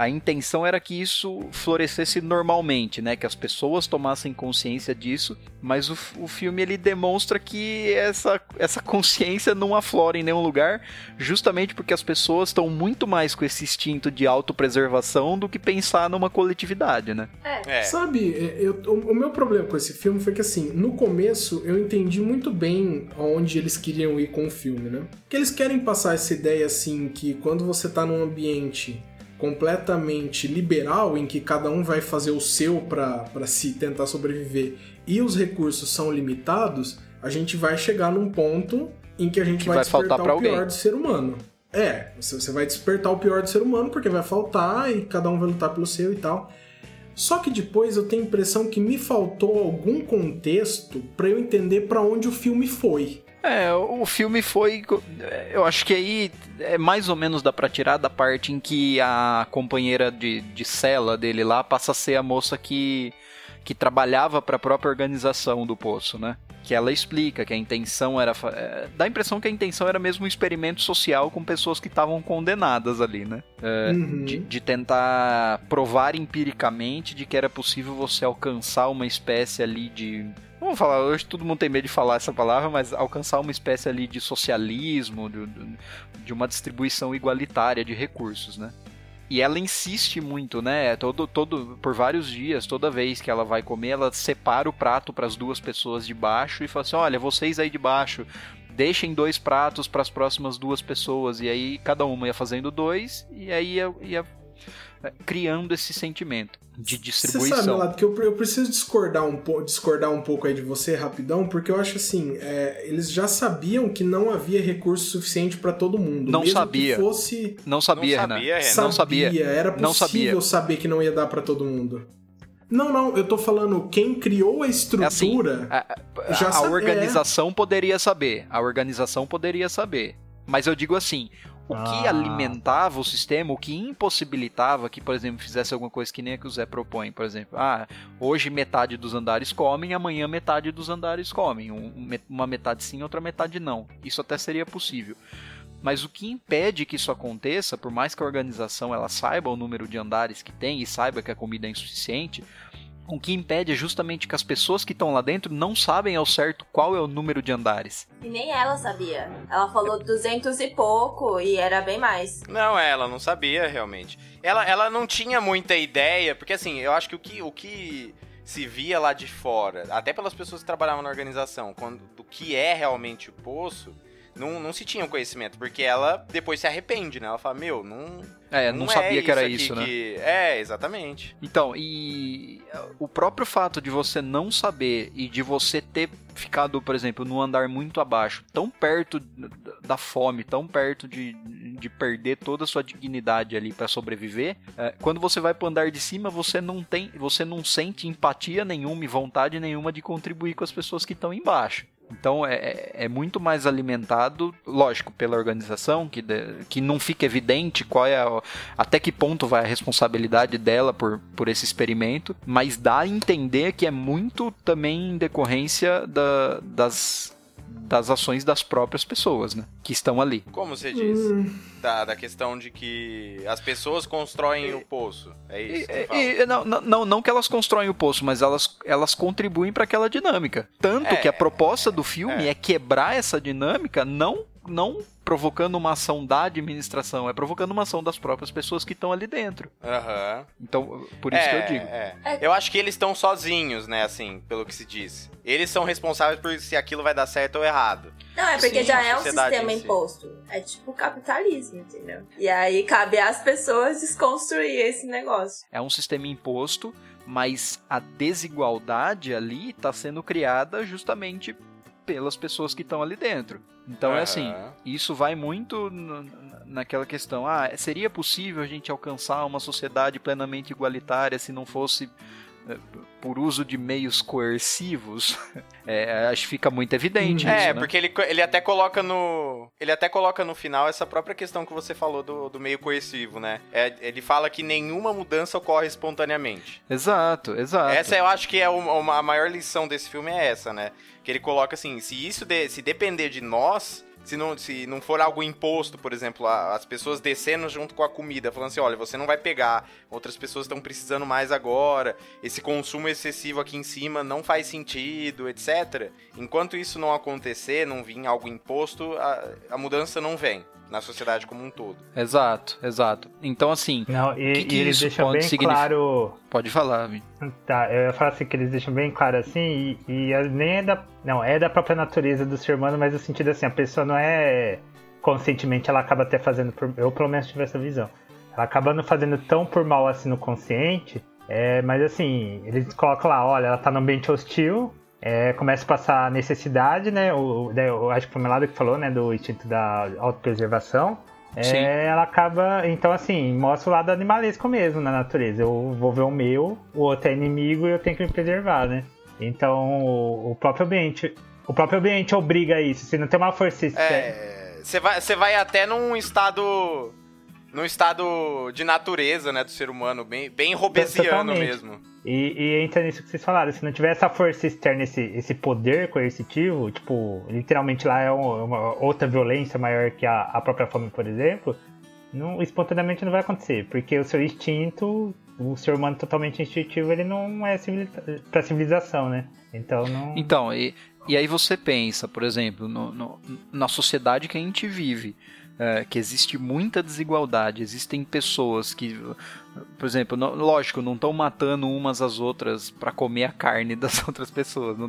a intenção era que isso florescesse normalmente, né? Que as pessoas tomassem consciência disso, mas o, o filme ele demonstra que essa, essa consciência não aflora em nenhum lugar, justamente porque as pessoas estão muito mais com esse instinto de autopreservação do que pensar numa coletividade, né? É. Sabe, é, eu- o, o meu problema com esse filme foi que, assim, no começo eu entendi muito bem aonde eles queriam ir com o filme, né? Que eles querem passar essa ideia, assim, que quando você tá num ambiente completamente liberal, em que cada um vai fazer o seu pra se tentar sobreviver e os recursos são limitados, a gente vai chegar num ponto em que a gente Que vai, vai faltar despertar pra o pior alguém. do ser humano. É, você você vai despertar o pior do ser humano porque vai faltar e cada um vai lutar pelo seu e tal. Só que depois eu tenho a impressão que me faltou algum contexto pra eu entender pra onde o filme foi. É, o filme foi. Eu acho que aí é mais ou menos dá pra tirar da parte em que a companheira de, de cela dele lá passa a ser a moça que, que trabalhava pra própria organização do poço, né? Que ela explica que a intenção era. é, dá a impressão que a intenção era mesmo um experimento social com pessoas que estavam condenadas ali, né? É, Uhum. de, de tentar provar empiricamente de que era possível você alcançar uma espécie ali de. Vamos falar, hoje todo mundo tem medo de falar essa palavra, mas alcançar uma espécie ali de socialismo, de, de uma distribuição igualitária de recursos, né? E ela insiste muito, né? Todo, todo, por vários dias, toda vez que ela vai comer, ela separa o prato para as duas pessoas de baixo e fala assim: olha, vocês aí de baixo, deixem dois pratos para as próximas duas pessoas. E aí cada uma ia fazendo dois, e aí ia, ia criando esse sentimento de Você distribuição. sabe, Lado, que eu, eu preciso discordar um, po- discordar um pouco aí de você rapidão, porque eu acho assim, é, eles já sabiam que não havia recurso suficiente pra todo mundo. Não mesmo sabia. Que fosse Não sabia, Não Renan. sabia, Renan. Não sabia. Era Não possível sabia. saber que não ia dar pra todo mundo. Não, não, eu tô falando quem criou a É assim, estrutura. a, a- já a sabe- é. organização poderia saber. A organização poderia saber. Mas eu digo assim, o que Ah. alimentava o sistema, o que impossibilitava que, por exemplo, fizesse alguma coisa que nem a que o Zé propõe, por exemplo, ah, hoje metade dos andares comem, amanhã metade dos andares comem, Um- um uma metade sim, outra metade não. Isso até seria possível. Mas o que impede que isso aconteça, por mais que a organização ela saiba o número de andares que tem e saiba que a comida é insuficiente, o que impede é justamente que as pessoas que estão lá dentro não sabem ao certo qual é o número de andares. E nem ela sabia. Ela falou 200 e pouco e era bem mais. Não, é, ela não sabia realmente. Ela, ela não tinha muita ideia, porque assim, eu acho que o que, o que se via lá de fora, até pelas pessoas que trabalhavam na organização, quando, do que é realmente o poço, não, não se tinha um conhecimento, porque ela depois se arrepende, né? Ela fala, meu, não. É, não, sabia que era isso, né? que- É, exatamente. Então, e o próprio fato de você não saber e de você ter ficado, por exemplo, num andar muito abaixo, tão perto da fome, tão perto de, de perder toda a sua dignidade ali pra sobreviver, é, quando você vai pro andar de cima, você não tem, você não sente empatia nenhuma e vontade nenhuma de contribuir com as pessoas que estão embaixo. Então é, é- é muito mais alimentado, lógico, pela organização, que, de- que não fica evidente qual é a- até que ponto vai a responsabilidade dela por, por esse experimento, mas dá a entender que é muito também em decorrência da- das, das ações das próprias pessoas, né? Que estão ali. Como você disse? Hum, Da, da questão de que as pessoas constroem o poço. É isso E- fala. e- não, não- não, que elas constroem o poço, mas elas, elas contribuem para aquela dinâmica. Tanto É, que a proposta do filme é. é. quebrar essa dinâmica, não, não provocando uma ação da administração, é provocando uma ação das próprias pessoas que estão ali dentro. Aham. Então, por isso é, que eu digo. é. É. Eu acho que eles estão sozinhos, né, assim, pelo que se diz. Eles são responsáveis por se aquilo vai dar certo ou errado. Não, é porque Sim, já é um sistema em si. imposto. É tipo capitalismo, entendeu? E aí cabe às pessoas desconstruir esse negócio. É um sistema imposto, mas a desigualdade ali está sendo criada justamente pelas pessoas que estão ali dentro. Então é Aham. assim, isso vai muito naquela questão, ah, seria possível a gente alcançar uma sociedade plenamente igualitária se não fosse por uso de meios coercivos? É, acho que fica muito evidente Uhum. isso, É, né? porque ele, ele até coloca no. Ele até coloca no final essa própria questão que você falou do, do meio coercivo, né? É, ele fala que nenhuma mudança ocorre espontaneamente. Exato, exato. Essa eu acho que é uma, uma- a maior lição desse filme é essa, né? Que ele coloca assim, se isso de- se depender de nós, se não, se não for algo imposto, por exemplo, as pessoas descendo junto com a comida, falando assim, olha, você não vai pegar, outras pessoas estão precisando mais agora, esse consumo excessivo aqui em cima não faz sentido, etc. Enquanto isso não acontecer, não vir algo imposto, a, a mudança não vem na sociedade como um todo. Exato, exato. Então, assim, Não, e, Que que e eles isso deixam bem significar? claro. pode falar, Vi. Tá, eu ia falar assim que eles deixam bem claro assim, e, e é- nem é da. Não, é da própria natureza do ser humano, mas no sentido assim, a pessoa não é conscientemente, ela acaba até fazendo por. Eu pelo menos tive essa visão. Ela acaba não fazendo tão por mal assim no consciente, é, mas assim, eles colocam lá, olha, ela tá num ambiente hostil, é, começa a passar necessidade, né? O, eu acho que foi o Melado que falou, né? Do instinto da autopreservação. É, ela acaba. Então, assim, mostra o lado animalesco mesmo na natureza. Eu vou ver o meu, o outro é inimigo e eu tenho que me preservar, né? Então, o, o próprio ambiente. O próprio ambiente obriga a isso. Se não tem uma força. É, você vai, você vai até num estado num estado de natureza, né, do ser humano, bem, bem robesiano Totalmente. mesmo. E, e entra nisso que vocês falaram. Se não tiver essa força externa, esse, esse poder coercitivo, tipo, literalmente lá é um- uma outra violência maior que a, a própria fome, por exemplo, não, espontaneamente não vai acontecer. Porque o seu instinto, o ser humano totalmente instintivo, ele não é civiliza pra civilização, né? Então não. Então, e, e aí você pensa, por exemplo, no- no- na sociedade que a gente vive, é, que existe muita desigualdade, existem pessoas que, por exemplo, não- lógico, não estão matando umas às outras para comer a carne das outras pessoas, não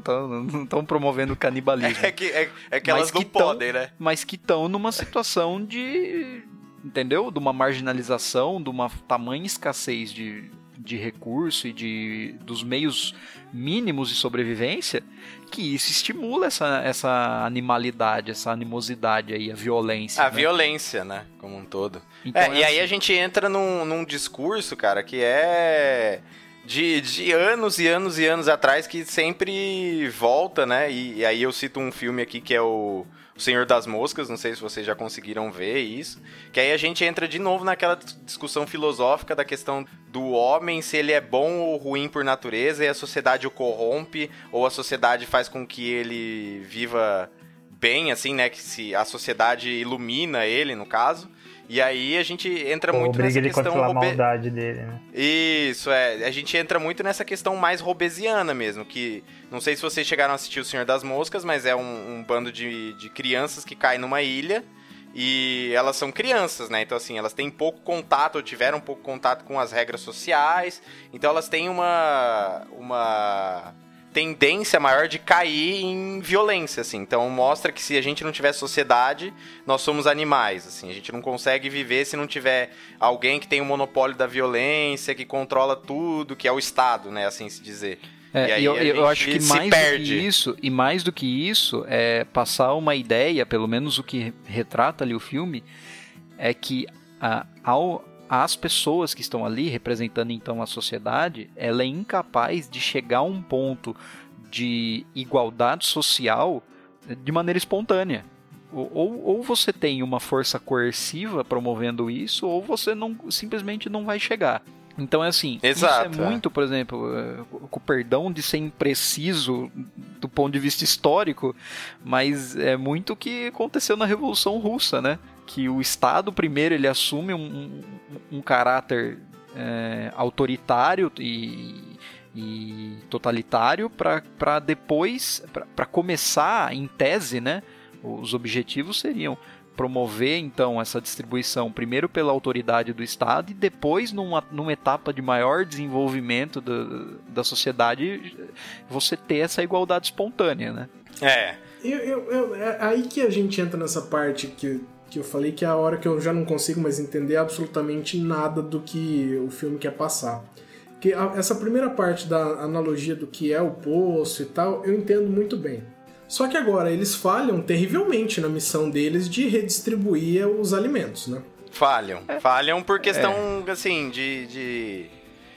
estão promovendo canibalismo. É que, é, é que elas não que tão- podem, né? mas que estão numa situação de. Entendeu? De uma marginalização, de uma tamanha escassez de, de recurso e de, dos meios mínimos de sobrevivência, que isso estimula essa, essa animalidade, essa animosidade aí, a violência. A né? violência, né, como um todo. Então é, é e aí assim. a gente entra num, num discurso, cara, que é de, de anos e anos e anos atrás que sempre volta, né? E, e aí eu cito um filme aqui que é o, o Senhor das Moscas, não sei se vocês já conseguiram ver isso. Que aí a gente entra de novo naquela dis- discussão filosófica da questão do homem, se ele é bom ou ruim por natureza, e a sociedade o corrompe, ou a sociedade faz com que ele viva bem, assim, né? Que se a sociedade ilumina ele, no caso. E aí a gente entra muito obriga nessa ele questão robe- maldade dele, né? Isso, é. A gente entra muito nessa questão mais robesiana mesmo, que não sei se vocês chegaram a assistir O Senhor das Moscas, mas é um, um bando de, de crianças que cai numa ilha e elas são crianças, né? Então, assim, elas têm pouco contato, ou tiveram pouco contato com as regras sociais, então elas têm uma. uma tendência maior de cair em violência, assim. Então mostra que se a gente não tiver sociedade, nós somos animais, assim. A gente não consegue viver se não tiver alguém que tem o monopólio da violência, que controla tudo, que é o Estado, né, assim se dizer. É, E aí eu, eu acho que se mais do perde. que isso, e mais do que isso, é passar uma ideia, pelo menos o que retrata ali o filme, é que a, ao, as pessoas que estão ali, representando então a sociedade, ela é incapaz de chegar a um ponto de igualdade social de maneira espontânea. Ou, ou, você tem uma força coerciva promovendo isso, ou você não simplesmente não vai chegar. Então é assim, Exato, isso é. é muito, por exemplo, com o perdão de ser impreciso do ponto de vista histórico, mas é muito o que aconteceu na Revolução Russa, né? Que o Estado primeiro ele assume um, um, um caráter eh, autoritário e, e totalitário para depois, para começar em tese, né? Os objetivos seriam promover então essa distribuição primeiro pela autoridade do Estado e depois numa, numa etapa de maior desenvolvimento da, da sociedade você ter essa igualdade espontânea, né? É. Eu, eu, eu- é aí que a gente entra nessa parte que, que eu falei que é a hora que eu já não consigo mais entender absolutamente nada do que o filme quer passar. Que a- essa primeira parte da analogia do que é o poço e tal, eu entendo muito bem. Só que agora eles falham terrivelmente na missão deles de redistribuir os alimentos, né? Falham. Falham por questão, assim, de, de.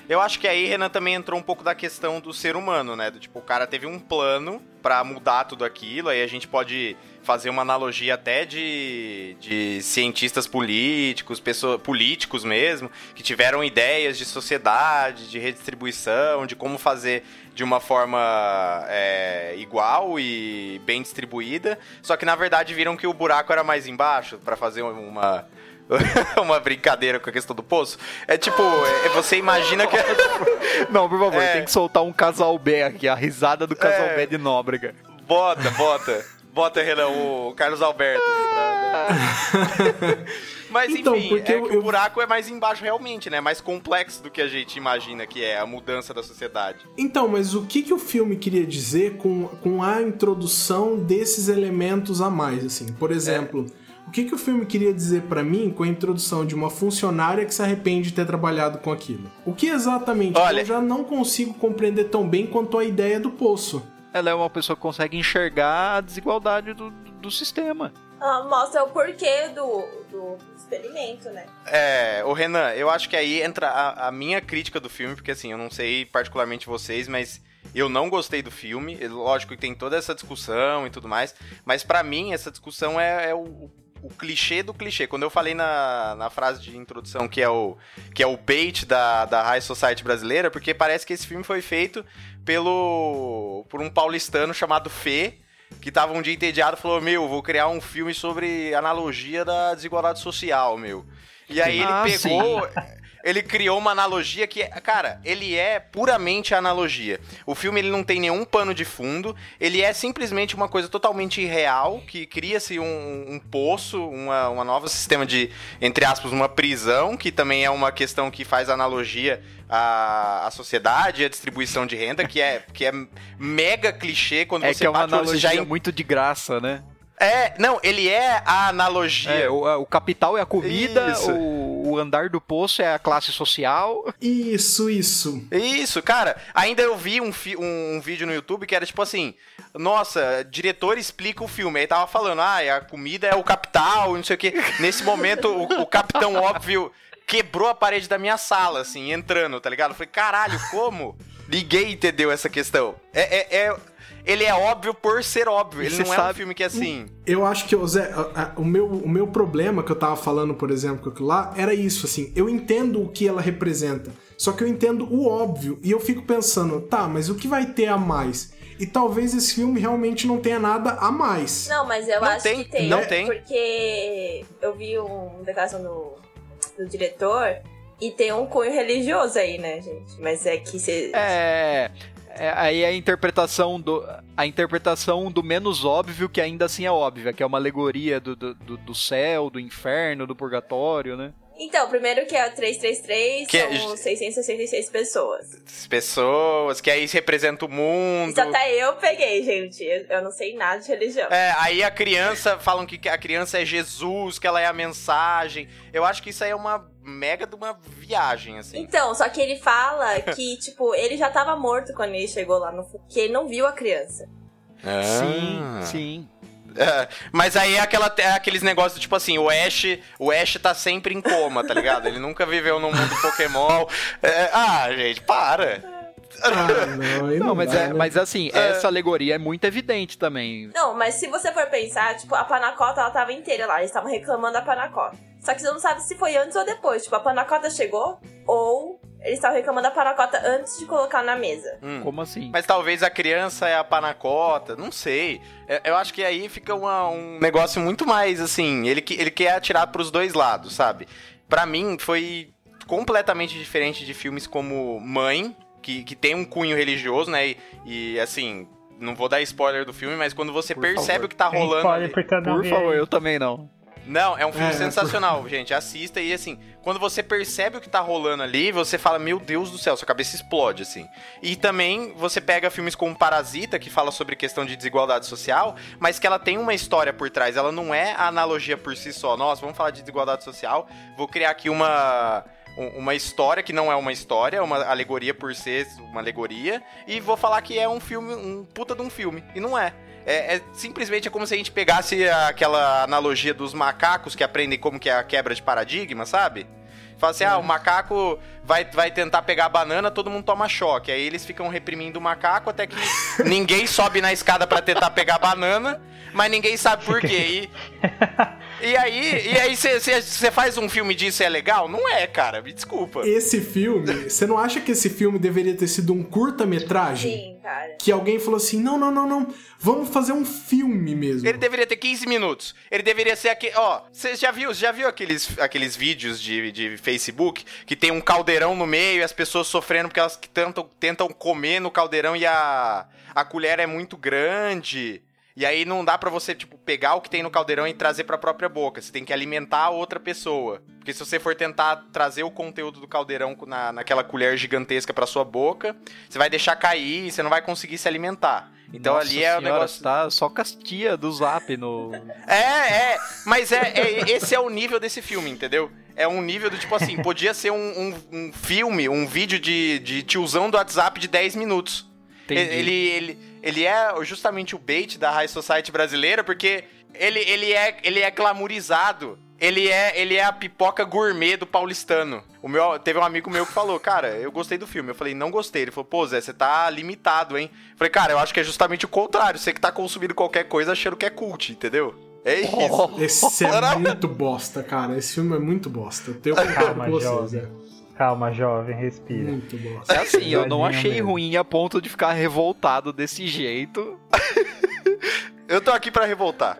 Eu acho que aí, Renan, também entrou um pouco da questão do ser humano, né? Do tipo, o cara teve um plano pra mudar tudo aquilo, aí a gente pode fazer uma analogia até de, de cientistas políticos, pessoa, políticos mesmo, que tiveram ideias de sociedade, de redistribuição, de como fazer de uma forma é, igual e bem distribuída, só que na verdade viram que o buraco era mais embaixo pra fazer uma uma brincadeira com a questão do poço. É tipo, é, você imagina que Não, por favor, É. tem que soltar um casal B aqui, a risada do casal É. B de Nóbrega. bota, bota, bota Renan, o Carlos Alberto. Mas Então, enfim, porque é eu- que eu- o buraco é mais embaixo realmente, né? Mais complexo do que a gente imagina que é a mudança da sociedade. Então, mas o que, que o filme queria dizer com, com a introdução desses elementos a mais, assim? Por exemplo, o que, que o filme queria dizer pra mim com a introdução de uma funcionária que se arrepende de ter trabalhado com aquilo? O que exatamente Olha- eu já não consigo compreender tão bem quanto a ideia do poço. Ela é uma pessoa que consegue enxergar a desigualdade do, do sistema. Ah, mostra o porquê do, do experimento, né? É, o Renan, eu acho que aí entra a, a minha crítica do filme, porque assim, eu não sei particularmente vocês, mas eu não gostei do filme. Lógico que tem toda essa discussão e tudo mais, mas pra mim essa discussão é, é o, o clichê do clichê. Quando eu falei na, na frase de introdução que é o, que é o bait da, da High Society brasileira, porque parece que esse filme foi feito pelo por um paulistano chamado Fê, que tava um dia entediado e falou: Meu, vou criar um filme sobre analogia da desigualdade social, meu. E aí ele Ah, pegou. Ele criou uma analogia que, cara, ele é puramente analogia. O filme ele não tem nenhum pano de fundo, ele é simplesmente uma coisa totalmente irreal, que cria-se um, um poço, uma, uma nova sistema de, entre aspas, uma prisão, que também é uma questão que faz analogia à, sociedade e à distribuição de renda, que é, que é mega clichê quando É você que é uma bate analogia já muito de graça, né? É, não, ele é a analogia. É, o, o capital é a comida, o, o andar do poço é a classe social. Isso, isso. Isso, cara. Ainda eu vi um, fi- um, um vídeo no YouTube que era tipo assim: Nossa, diretor explica o filme. Aí tava falando, ah, a comida é o capital, não sei o quê. Nesse momento, o, o capitão óbvio quebrou a parede da minha sala, assim, entrando, tá ligado? Eu falei, caralho, como? Ninguém entendeu essa questão. É, é- é- ele é óbvio por ser óbvio. Ele você não é um sabe- filme que é assim. Eu acho que, Zé, o meu, o meu problema que eu tava falando, por exemplo, com aquilo lá, era isso, assim, eu entendo o que ela representa, só que eu entendo o óbvio, e eu fico pensando, tá, mas o que vai ter a mais? E talvez esse filme realmente não tenha nada a mais. Não, mas eu Não acho tem, que tem. não tem. Porque eu vi um declaração do, do diretor e tem um cunho religioso aí, né, gente? Mas é que você. É, é, aí a interpretação do a interpretação do menos óbvio que ainda assim é óbvia, que é uma alegoria do, do, do- céu, do inferno, do purgatório, né? Então, primeiro que é o 333, Que é- são 666 pessoas. Pessoas, que aí representa o mundo. Isso até eu peguei, gente. Eu não sei nada de religião. É, aí a criança, falam que a criança é Jesus, que ela é a mensagem. Eu acho que isso aí é uma mega de uma viagem, assim. Então, só que ele fala que, tipo, ele já tava morto quando ele chegou lá no. Que ele não viu a criança. Sim, Ah. sim. É, mas aí é, aquela, é aqueles negócios, tipo assim, o Ash, o Ash tá sempre em coma, tá ligado? Ele nunca viveu no mundo Pokémon. É, ah, gente, para. Ah, não, não, Não, mas, é, né? mas assim, essa alegoria é muito evidente também. Não, mas se você for pensar, tipo, a panacota ela tava inteira lá, eles estavam reclamando da panacota. Só que você não sabe se foi antes ou depois. Tipo, a panacota chegou ou eles estavam reclamando da panacota antes de colocar na mesa. Hum. Como assim? Mas talvez a criança é a panacota, não sei. É, Eu acho que aí fica uma- um negócio muito mais assim. Ele, ele quer atirar pros dois lados, sabe? Pra mim foi completamente diferente de filmes como Mãe, que, que tem um cunho religioso, né? E, e, assim, não vou dar spoiler do filme, mas quando você Por percebe favor. o que tá Tem rolando. spoiler ali- Por favor, eu também não. Não, é um filme É, sensacional, gente. Assista e assim, quando você percebe o que tá rolando ali, você fala, meu Deus do céu, sua cabeça explode, assim. E também você pega filmes como Parasita, que fala sobre questão de desigualdade social, mas que ela tem uma história por trás. Ela não é a analogia por si só. Nossa, vamos falar de desigualdade social, vou criar aqui uma. um- Uma história que não é uma história, é uma alegoria por ser uma alegoria, e vou falar que é um filme, um puta de um filme. E não é. É, é- simplesmente é como se a gente pegasse aquela analogia dos macacos que aprendem como que é a quebra de paradigma, sabe? Fala assim, ah, o macaco vai, vai tentar pegar a banana, todo mundo toma choque. Aí eles ficam reprimindo o macaco até que ninguém sobe na escada pra tentar pegar a banana, mas ninguém sabe por quê. E, e aí, e aí você faz um filme disso e é legal? Não é, cara. Me desculpa. Esse filme, você não acha que esse filme deveria ter sido um curta-metragem? Sim, cara. Que alguém falou assim: não, não, não, não, vamos fazer um filme mesmo. Ele deveria ter 15 minutos. Ele deveria ser aquele. Ó, você já viu, já viu aqueles, aqueles vídeos de, de Facebook que tem um caldeirão no meio e as pessoas sofrendo porque elas que tentam, tentam comer no caldeirão e a, a colher é muito grande. E aí não dá pra você, tipo, pegar o que tem no caldeirão e trazer pra própria boca. Você tem que alimentar a outra pessoa. Porque se você for tentar trazer o conteúdo do caldeirão na, naquela colher gigantesca pra sua boca, você vai deixar cair e você não vai conseguir se alimentar. Então Nossa ali é o senhora, negócio. Tá só castia do zap no. É, é, mas é, é- esse é o nível desse filme, entendeu? É um nível do tipo assim, podia ser um, um- um filme, um vídeo de, de tiozão do WhatsApp de 10 minutos. Entendi. Ele, ele, ele é justamente o bait da High Society brasileira, porque ele, ele, é, ele é glamourizado. Ele é, ele é a pipoca gourmet do paulistano. O meu, teve um amigo meu que falou, cara, eu gostei do filme. Eu falei, não gostei. Ele falou, pô, Zé, você tá limitado, hein? Eu falei, cara, eu acho que é justamente o contrário. Você que tá consumindo qualquer coisa achando que é cult, entendeu? É isso. Esse é muito bosta, cara. Esse filme é muito bosta. Eu tenho Calma, com vocês, né? Calma, jovem, respira. Muito bosta. É assim, eu não achei mesmo. ruim a ponto de ficar revoltado desse jeito. Eu tô aqui pra revoltar.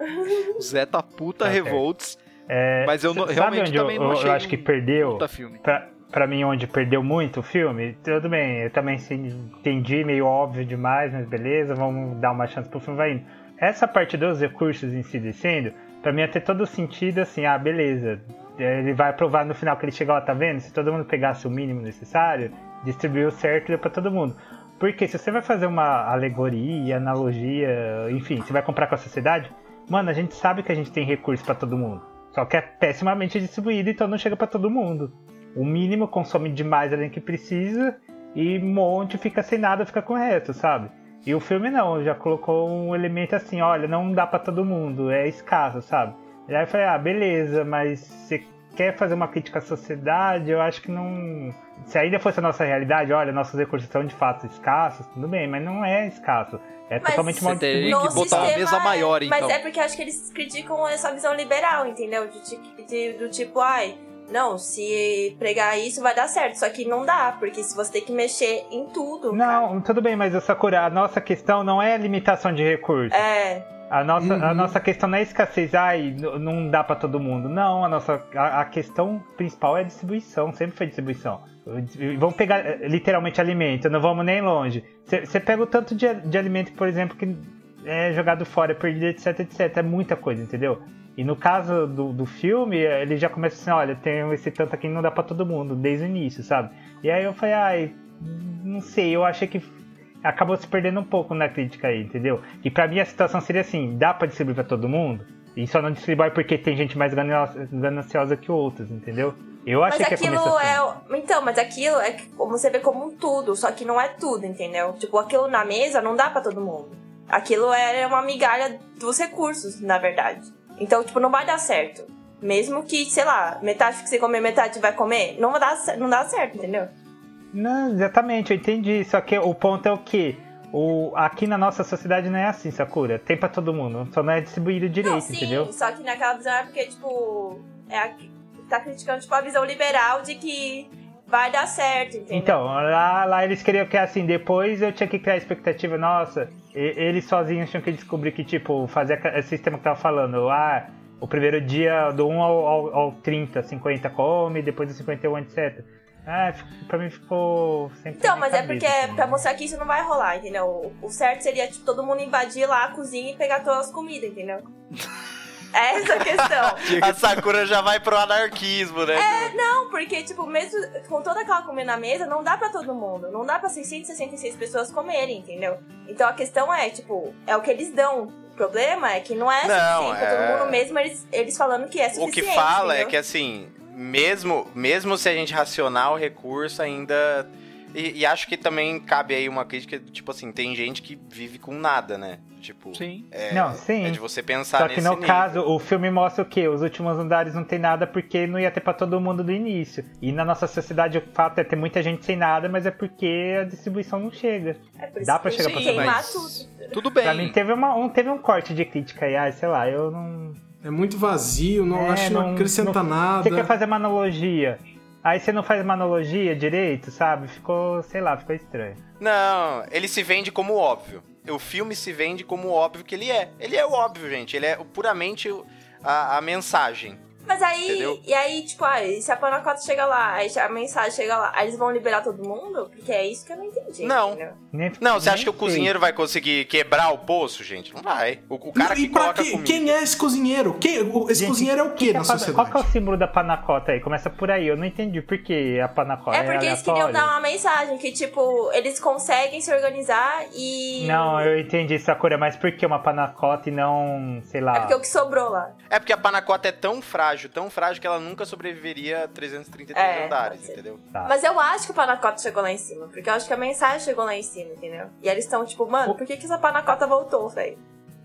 Zé tá puta Tá certo. revolts. É, Mas eu não- realmente onde eu, também não eu- achei eu acho que perdeu. Puta filme. Pra, pra mim, onde perdeu muito o filme, tudo bem, eu também entendi, meio óbvio demais, mas beleza, vamos dar uma chance pro filme, vai indo. Essa parte dos recursos em si descendo, pra mim ia ter todo sentido assim, ah, beleza, ele vai provar no final que ele chegou lá, tá vendo? Se todo mundo pegasse o mínimo necessário, distribuiu certo e deu pra todo mundo. Porque se você vai fazer uma alegoria, analogia, enfim, você vai comprar com a sociedade, mano, a gente sabe que a gente tem recurso pra todo mundo. Só que é pessimamente distribuído, então não chega pra todo mundo. O mínimo consome demais além que precisa e um monte fica sem nada, fica com o resto, sabe? E o filme não, já colocou um elemento assim, olha, não dá pra todo mundo, é escasso, sabe? E aí eu falei, ah, beleza, mas você quer fazer uma crítica à sociedade, eu acho que não. Se ainda fosse a nossa realidade, olha, nossos recursos são de fato escassos, tudo bem, mas não é escasso. É Mas totalmente Você mal teria que botar uma mesa maior, é- então. Mas é porque acho que eles criticam essa visão liberal, entendeu? De, de- do tipo, ai, não, se pregar isso vai dar certo. Só que não dá, porque se você tem que mexer em tudo. Não, tudo bem, mas Sakura, a nossa questão não é limitação de recursos. cara. É. A nossa, a Uhum. nossa questão não é escassez, ai, não dá pra todo mundo. Não, a nossa a, a questão principal é a distribuição, sempre foi distribuição. Vamos pegar eh, literalmente alimento, não vamos nem longe. Você pega o tanto de, de alimento, por exemplo, que é jogado fora, perdido, etc, etc. É muita coisa, entendeu? E no caso do, do filme, eh, ele já começa assim, olha, tem esse tanto aqui que não dá pra todo mundo, desde o início, sabe? E aí eu falei, ai, não sei, eu achei que acabou se perdendo um pouco na crítica aí, entendeu? E pra mim a situação seria assim, dá pra distribuir pra todo mundo? E só não distribui porque tem gente mais gananciosa- que outros, entendeu? Eu Mas achei que aquilo assim. é. Então, mas aquilo é como você vê como um tudo, só que não é tudo, entendeu? Tipo, aquilo na mesa não dá pra todo mundo. Aquilo é uma migalha dos recursos, na verdade. Então, tipo, não vai dar certo. Mesmo que, sei lá, metade que você comer, metade vai comer, não vai dar, cer- não dá certo, entendeu? Não, exatamente, eu entendi. Só que o ponto é o quê? O, aqui na nossa sociedade não é assim, Sakura. Tem pra todo mundo, só não é distribuído direito, não, sim, entendeu? só que naquela visão é porque, tipo, é a, tá criticando, tipo, a visão liberal de que vai dar certo, entendeu? Então, lá, lá eles queriam que assim, depois eu tinha que criar a expectativa, nossa, e- eles sozinhos tinham que descobrir que, tipo, fazer esse sistema que tava falando, ah, o primeiro dia do 1 ao, ao, ao 30, 50 come, depois do 51, etc. Ah, pra mim ficou sempre. Então, mas é cabeça, porque assim, pra mostrar que isso não vai rolar, entendeu? O- O certo seria, tipo, todo mundo invadir lá a cozinha e pegar todas as comidas, entendeu? É essa a questão. A Sakura já vai pro anarquismo, né? Não, porque, tipo, mesmo com toda aquela comida na mesa, não dá pra todo mundo. Não dá pra 666 pessoas comerem, entendeu? Então a questão é, tipo, é o que eles dão. O problema é que não é Não, suficiente pra é- todo mundo, mesmo eles, eles falando que é O suficiente. que fala é entendeu? que assim, mesmo, mesmo se a gente racionar o recurso, ainda E, e acho que também cabe aí uma crítica, tipo assim, tem gente que vive com nada, né? Tipo, Sim. é, Não, sim. é de você pensar Só que nesse no nível. caso, o filme mostra o quê? Os últimos andares não tem nada porque não ia ter pra todo mundo do início. E na nossa sociedade o fato é ter muita gente sem nada, mas é porque a distribuição não chega. É Dá tem chegar pra todo mundo. Tudo bem. Pra mim teve, uma, um, teve um corte de crítica aí, ah, sei lá, eu não. É muito vazio, não É, acho que não, não- acrescenta não- nada. Você quer fazer uma analogia. Aí você não faz uma analogia direito, sabe? Ficou, sei lá, ficou estranho. Não, ele se vende como óbvio. O filme se vende como óbvio que ele é. Ele é o óbvio, gente. Ele é puramente a, a mensagem. Mas aí, Entendeu? e aí, tipo, ah, e se a panacota chega lá, a mensagem chega lá, aí eles vão liberar todo mundo? Porque é isso que eu não entendi. Não. entendeu? Nem- Não, você acha que o sei. cozinheiro vai conseguir quebrar o poço, gente? Não vai. O, o cara e que pra coloca que- comida. quem é esse cozinheiro? Quem, o- esse Gente, cozinheiro é o que que na é sociedade? Qual que é o símbolo da panacota aí? Começa por aí, eu não entendi por que a panacota É porque eles queriam dar uma mensagem que, tipo, eles conseguem se organizar e. Não, eu entendi, Sakura, mas por que uma panacota e não, sei lá... É porque o que sobrou lá. É porque a panacota é tão frágil, tão frágil que ela nunca sobreviveria a 333 É, andares, entendeu? Tá. Mas eu acho que o panacota chegou lá em cima, porque eu acho que a mensagem chegou lá em cima, entendeu? E eles estão tipo, mano, por que, que essa panacota voltou, velho?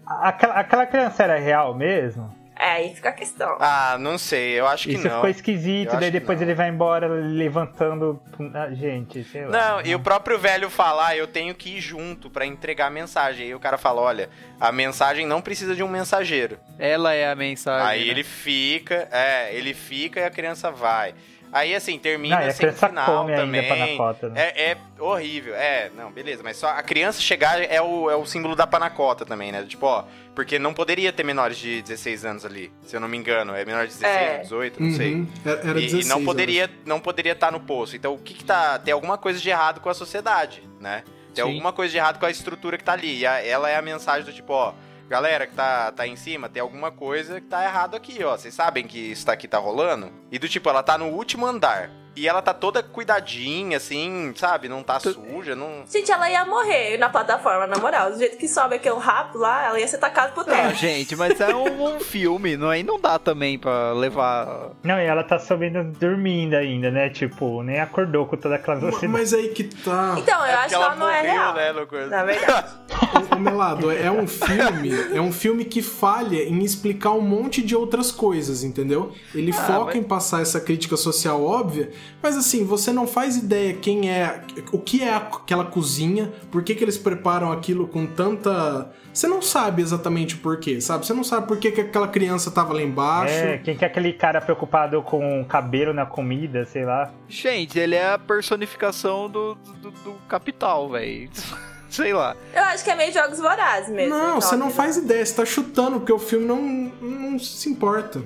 Aquela, aquela criança era real mesmo? É, aí fica a questão. Ah, não sei, eu acho que Isso não. ficou esquisito, Eu daí depois ele vai embora levantando... Ah, gente, sei lá. Não, e o próprio velho falar, eu tenho que ir junto pra entregar a mensagem. Aí o cara fala, olha, a mensagem não precisa de um mensageiro. Ela é a mensagem. Aí né? ele fica, é, ele fica e a criança vai. Aí assim, termina Não, e a sem criança final também. panacota, né? É, é horrível. É, não, beleza, mas só a criança chegar é o, é o símbolo da panacota também, né? Tipo, ó, porque não poderia ter menores de 16 anos ali, se eu não me engano. É menor de 16, É. 18, não sei. Uhum, Era, era E- 16, e não poderia não poderia estar no poço. Então o que que tá tem alguma coisa de errado com a sociedade, né? Tem Sim. alguma coisa de errado com a estrutura que tá ali. E a- ela é a mensagem do tipo, ó, galera que tá tá em cima, tem alguma coisa que tá errado aqui, ó. Vocês sabem que isso aqui tá rolando? E do tipo, ela tá no último andar. E ela tá toda cuidadinha, assim, sabe? Não tá suja, não. Gente, ela ia morrer na plataforma, na moral. Do jeito que sobe aquele rato lá, ela ia ser tacada pro Ah, teto. gente, mas é um, um filme, não, aí não dá também pra levar. Não, e ela tá subindo dormindo ainda, né? Tipo, nem acordou com toda aquela velocidade. Mas aí que tá. Então, eu É acho que ela não é morreu, real. né. Na verdade. Ô, ô, Melado, é um filme, é um filme que falha em explicar um monte de outras coisas, entendeu? Ele foca mas- em passar essa crítica social óbvia, mas assim, você não faz ideia quem é, o que é aquela cozinha, por que, que eles preparam aquilo com tanta. Você não sabe exatamente o porquê, sabe? Você não sabe por que, que aquela criança tava lá embaixo. É, quem que é aquele cara preocupado com o cabelo na comida, sei lá. Gente, ele é a personificação do, do, do capital, velho. Sei lá. Eu acho que é meio jogos vorazes mesmo. Não, então, você não né? faz ideia, você tá chutando, porque o filme não, não se importa.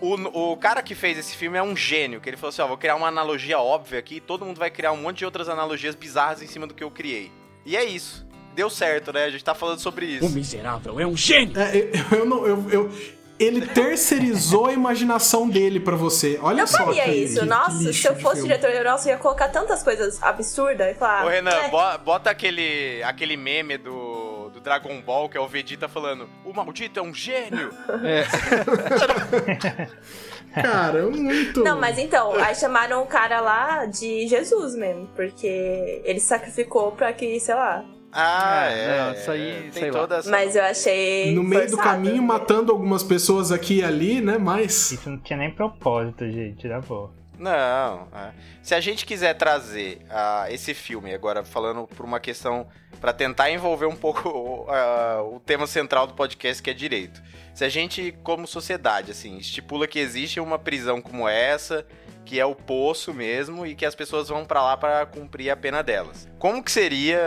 O, o cara que fez esse filme é um gênio, que ele falou assim, ó, vou criar uma analogia óbvia aqui, todo mundo vai criar um monte de outras analogias bizarras em cima do que eu criei. E é isso. Deu certo, né? A gente tá falando sobre isso. miserável é um gênio! É, eu, eu não. Eu, eu- ele terceirizou a imaginação dele pra você. Olha Eu só. faria que- isso. que- Nossa, que se eu de fosse filme. diretor, nossa, eu ia colocar tantas coisas absurdas e falar. Ô, Renan, é, bo- bota aquele, aquele meme do Dragon Ball, que é o Vegeta falando, o maldito é um gênio. Cara, muito. Não, mas então, aí chamaram o cara lá de Jesus mesmo, porque ele sacrificou pra que, sei lá. Ah, É, é. isso aí, tem sei lá. toda essa... Mas eu achei. No meio do forçado. caminho, matando algumas pessoas aqui e ali, né? Mas. Isso não tinha nem propósito, gente, na boa. Não, é. se a gente quiser trazer ah, esse filme, agora falando por uma questão, pra tentar envolver um pouco ah, o tema central do podcast, que é direito. Se a gente, como sociedade, assim, estipula que existe uma prisão como essa, que é o poço mesmo, e que as pessoas vão pra lá pra cumprir a pena delas. Como que seria,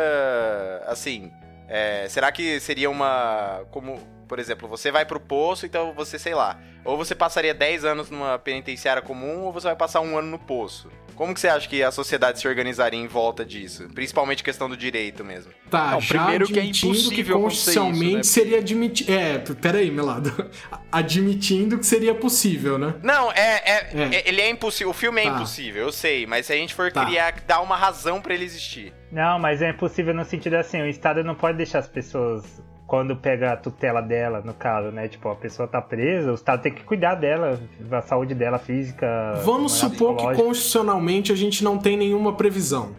assim, é, será que seria uma, como, por exemplo, você vai pro poço, então você, sei lá, ou você passaria 10 anos numa penitenciária comum, ou você vai passar um ano no poço. Como que você acha que a sociedade se organizaria em volta disso? Principalmente questão do direito mesmo. Tá, Não, já primeiro que é que impossível acontecer isso, constitucionalmente né? seria admitir. É, peraí, Melado. Admitindo que seria possível, né? Não, é, é, É. é- ele é impossível. O filme é Tá. impossível, eu sei, mas se a gente for Tá. criar, dar uma razão pra ele existir. Não, mas é impossível no sentido assim, o Estado não pode deixar as pessoas, quando pega a tutela dela, no caso, né? Tipo, a pessoa tá presa, o Estado tem que cuidar dela, da saúde dela física. Vamos moral, supor que constitucionalmente a gente não tem nenhuma previsão.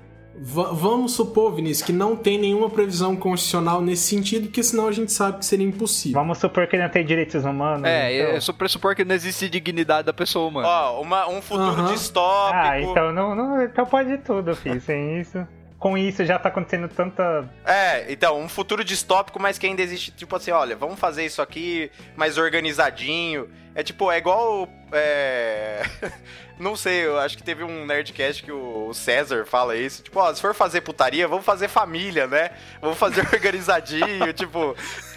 Va- vamos supor, Vinícius, que não tem nenhuma previsão constitucional nesse sentido, porque senão a gente sabe que seria impossível. Vamos supor que ele não tem direitos humanos. É, então... é só pressupor que não existe dignidade da pessoa humana. Ó, uma- um futuro Aham. distópico. Ah, então não, não, então pode tudo, filho. Sem isso. Com isso já tá acontecendo tanta. É, então, um futuro distópico, mas que ainda existe, tipo assim, olha, vamos fazer isso aqui mais organizadinho. É tipo, é igual. É... Não sei, eu acho que teve um Nerdcast que o César fala isso. Tipo, ó, se for fazer putaria, vamos fazer família, né? Vamos fazer organizadinho, tipo.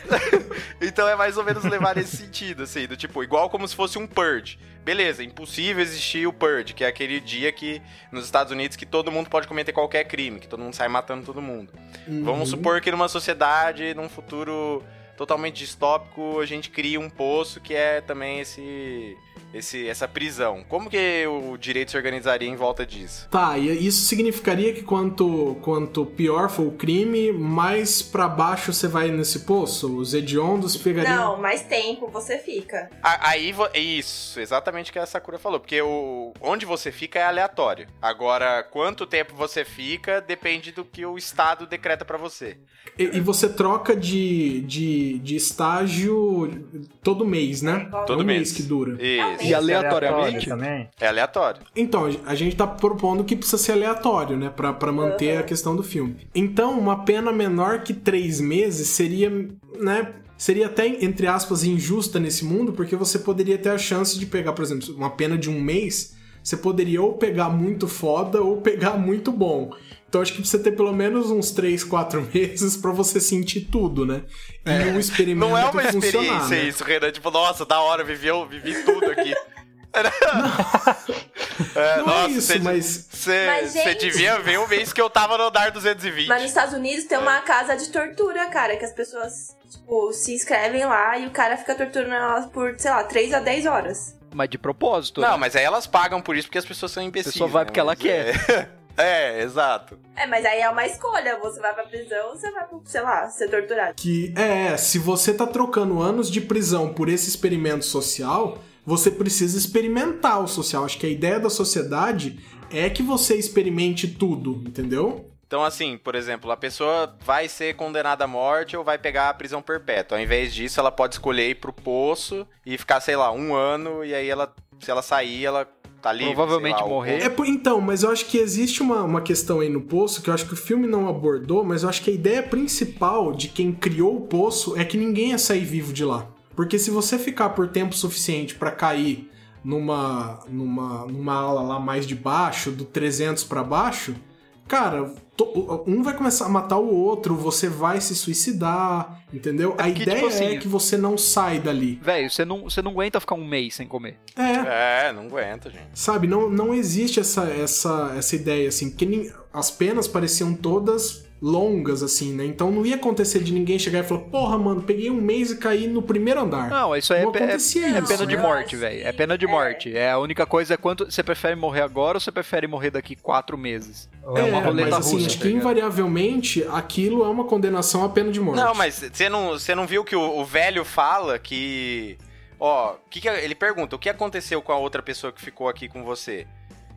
então é mais ou menos levar nesse sentido, assim, do tipo, igual como se fosse um purge. Beleza, impossível existir o purge, que é aquele dia que nos Estados Unidos que todo mundo pode cometer qualquer crime, que todo mundo sai matando todo mundo. Vamos supor que numa sociedade, num futuro totalmente distópico, a gente cria um poço que é também esse, esse essa prisão. Como que o direito se organizaria em volta disso? Tá, e isso significaria que quanto, quanto pior for o crime, mais pra baixo você vai nesse poço? Os hediondos pegariam. Não, mais tempo você fica. A- Aí, isso, exatamente o que a Sakura falou, porque o, onde você fica é aleatório. Agora, quanto tempo você fica depende do que o Estado decreta pra você. E, e você troca de, de, de estágio todo mês, né? Todo É um mês mês. que dura. Isso, E aleatoriamente? também. é aleatório. Então, a gente tá propondo que precisa ser aleatório, né? Pra, pra manter a questão do filme. Então, uma pena menor que três meses seria, né? Seria até, entre aspas, injusta nesse mundo, porque você poderia ter a chance de pegar, por exemplo, uma pena de um mês. Você poderia ou pegar muito foda ou pegar muito bom. Então acho que precisa ter pelo menos uns 3, 4 meses pra você sentir tudo, né? E o experimento Não é uma experiência né? isso, Renan. Tipo, nossa, da hora, vivi, eu vivi tudo aqui. É, Não é isso, cê- mas- Você devia ver o mês que eu tava no andar 220. Mas nos Estados Unidos tem uma casa de tortura, cara, que as pessoas, tipo, se inscrevem lá e o cara fica torturando elas por, sei lá, 3 a 10 horas. Mas de propósito. Não, né? mas aí elas pagam por isso porque as pessoas são imbecis. pessoa vai né? porque ela Mas quer. É... é, exato. É, mas aí é uma escolha. Você vai pra prisão ou você vai, pro, sei lá, ser torturado. Que é, se você tá trocando anos de prisão por esse experimento social, você precisa experimentar o social. Acho que a ideia da sociedade é que você experimente tudo, entendeu? Então, assim, por exemplo, a pessoa vai ser condenada à morte ou vai pegar a prisão perpétua. Ao invés disso, ela pode escolher ir pro poço e ficar, sei lá, um ano, e aí ela, se ela sair, ela tá livre. Provavelmente lá, morrer. É, por- então, mas eu acho que existe uma, uma questão aí no poço que eu acho que o filme não abordou, mas eu acho que a ideia principal de quem criou o poço é que ninguém ia sair vivo de lá. Porque se você ficar por tempo suficiente pra cair numa, numa, numa ala lá mais de baixo, do 300 pra baixo, cara, to- um vai começar a matar o outro, você vai se suicidar, entendeu? a porque, ideia tipo assim, é que você não sai dali. Velho, você não, você não aguenta ficar um mês sem comer. É, É, não aguenta, gente. Sabe, não, não existe essa, essa, essa ideia, assim, porque as penas pareciam todas longas, assim, né? Então não ia acontecer de ninguém chegar e falar, porra, mano, peguei um mês e caí no primeiro andar. Não, isso aí Não é, pe- é, acontecia é isso, pena de né? morte, velho. É pena de que- morte. É a única coisa é quanto você prefere morrer agora ou você prefere morrer daqui quatro meses. É, uma roleta mas assim, russa. acho tá que invariavelmente aquilo é uma condenação à pena de morte. Não, mas você não, você não viu que o, o velho fala que. Ó, que que, ele pergunta: o que aconteceu com a outra pessoa que ficou aqui com você?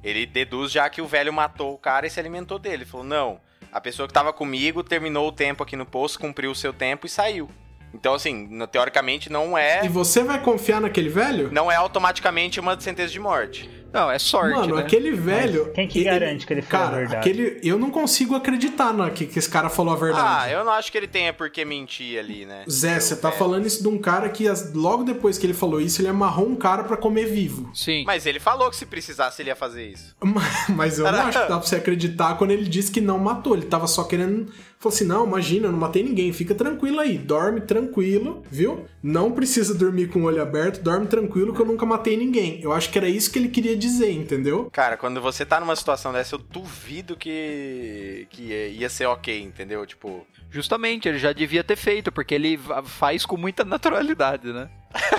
Ele deduz já que o velho matou o cara e se alimentou dele. Ele falou: não, a pessoa que tava comigo terminou o tempo aqui no posto, cumpriu o seu tempo e saiu. Então, assim, teoricamente não é. E você vai confiar naquele velho? Não é automaticamente uma sentença de morte. Não, é sorte, Mano, né? aquele velho. quem que garante que ele falou a Cara, verdade? aquele. Eu não consigo acreditar na, que, que esse cara falou a Ah, verdade. eu não acho que ele tenha por que mentir ali, né? Zé, você tá É. falando isso de um cara que as- logo depois que ele falou isso, ele amarrou um cara pra comer vivo. Sim. Mas ele falou que se precisasse ele ia fazer isso. Mas eu não acho que dá pra você acreditar quando ele disse que não matou. Ele tava só querendo. Falou assim: não, imagina, eu não matei ninguém. Fica tranquilo aí. Dorme tranquilo, viu? Não precisa dormir com o olho aberto. Dorme tranquilo que eu nunca matei ninguém. Eu acho que era isso que ele queria dizer, entendeu? Cara, quando você tá numa situação dessa, eu duvido que, que ia ser ok, entendeu? Tipo, Justamente, ele já devia ter feito, porque ele faz com muita naturalidade, né?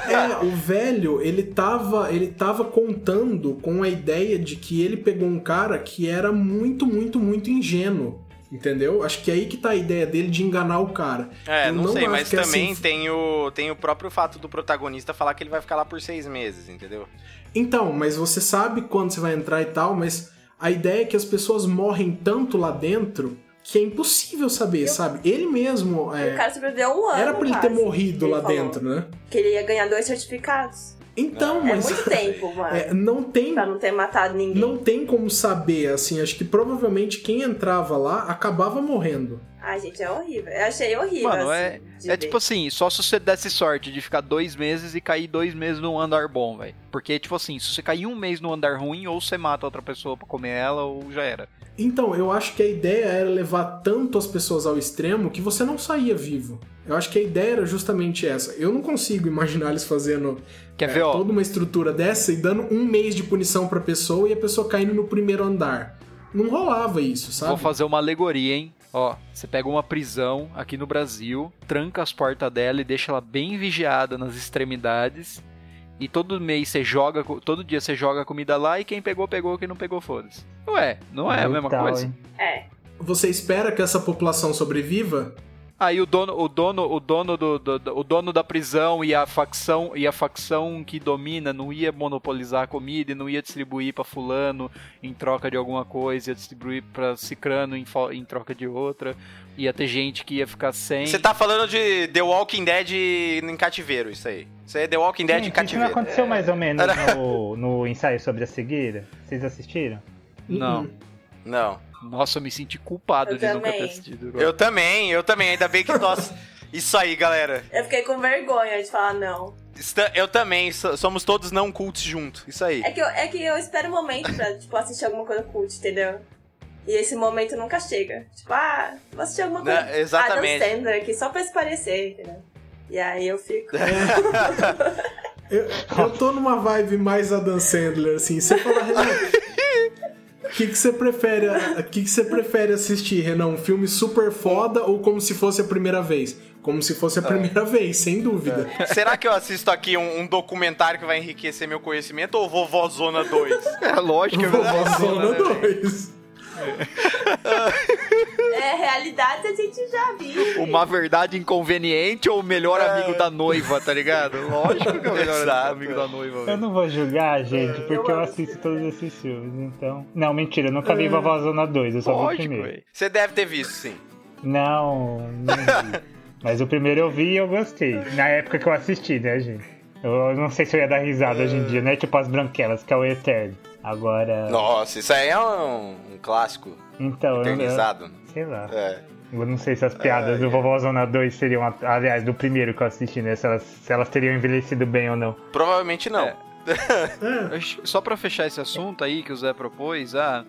É, o velho, ele tava, ele tava contando com a ideia de que ele pegou um cara que era muito, muito, muito ingênuo. Entendeu? Acho que é aí que tá a ideia dele de enganar o cara. é, Eu não, sei, mas que é também assim- tem, o, tem o próprio fato do protagonista falar que ele vai ficar lá por seis meses, entendeu? Então, mas você sabe quando você vai entrar e tal, mas a ideia é que as pessoas morrem tanto lá dentro que é impossível saber, sabe? Ele mesmo. é, O cara sobreviveu um ano. era pra ele ter quase, morrido ele lá falou. dentro, né? Que ele ia ganhar dois certificados. Então, É mas. muito tempo, mano. é, não tem Pra não ter matado ninguém. Não tem como saber, assim, acho que provavelmente quem entrava lá acabava morrendo. Ai, gente, é horrível. Eu achei horrível. Mano, assim, é, é ver. tipo assim, só se você desse sorte de ficar dois meses e cair dois meses num andar bom, velho. Porque, tipo assim, se você cair um mês num andar ruim, ou você mata outra pessoa pra comer ela, ou já era. Então, eu acho que a ideia era levar tanto as pessoas ao extremo que você não saía vivo. Eu acho que a ideia era justamente essa. Eu não consigo imaginar eles fazendo Quer é, ver, toda uma estrutura dessa e dando um mês de punição pra pessoa e a pessoa caindo no primeiro andar. Não rolava isso, sabe? Vou fazer uma alegoria, hein? Ó, você pega uma prisão aqui no Brasil, tranca as portas dela e deixa ela bem vigiada nas extremidades. E todo mês você joga, todo dia você joga a comida lá e quem pegou, pegou, quem não pegou, foda-se. Ué, não é a mesma coisa? hein? É. Você espera que essa população sobreviva? Aí o dono, o dono, o dono do, do- do- o dono da prisão e a facção e a facção que domina não ia monopolizar a comida e não ia distribuir pra fulano em troca de alguma coisa, ia distribuir pra cicrano em, em troca de outra. Ia ter gente que ia ficar sem. Você tá falando de The Walking Dead em cativeiro, isso aí. Isso aí é The Walking Dead em Gente, isso não cativeiro. aconteceu mais ou menos Era- no, no ensaio sobre a cegueira? Vocês assistiram? Não. Uhum. Não. Nossa, eu me senti culpado Eu de nunca ter também. assistido. Eu também, eu também. Ainda bem que nós. Isso aí, galera. Eu fiquei com vergonha de falar não. Eu também. so- Somos todos não cultos juntos. Isso aí. É que eu, é que eu espero um momento pra, tipo, assistir alguma coisa cult, entendeu? E esse momento nunca chega. Tipo, ah, vou assistir alguma coisa. Né, exatamente. Ah, Dan Sandler aqui, só pra se parecer, entendeu? E aí eu fico... Eu, eu tô numa vibe mais Adam Sandler, assim. Você fala, o que, que você prefere? O que, que você prefere assistir, Renan? Um filme super foda ou como se fosse a primeira vez? Como se fosse a primeira vez, sem dúvida. Será que eu assisto aqui um, um documentário que vai enriquecer meu conhecimento ou Vovó Zona 2? É lógico que é Vovó verdade. Zona né, velho? 2. É, realidade a gente já viu. Uma verdade inconveniente ou o melhor amigo da noiva, tá ligado? Lógico que é o melhor Exato. amigo da noiva, Eu velho. não vou julgar, gente, porque eu assisto todos esses filmes, então. Não, mentira, eu nunca vi Vovó Zona 2, eu só vi o Lógico, primeiro. velho. Você deve ter visto, sim. Não, não vi. Mas o primeiro eu vi e eu gostei. Na época que eu assisti, né, gente? Eu não sei se eu ia dar risada hoje em dia, não é tipo as branquelas, que é o Eterno. Agora. Nossa, isso aí é um clássico Então, eu, eternizado. sei lá. É. Eu não sei se as piadas do Vovó Zona 2 seriam. Aliás, do primeiro que eu assisti, né? Se elas, se elas teriam envelhecido bem ou não. Provavelmente não. É. Só pra fechar esse assunto aí que o Zé propôs, ah,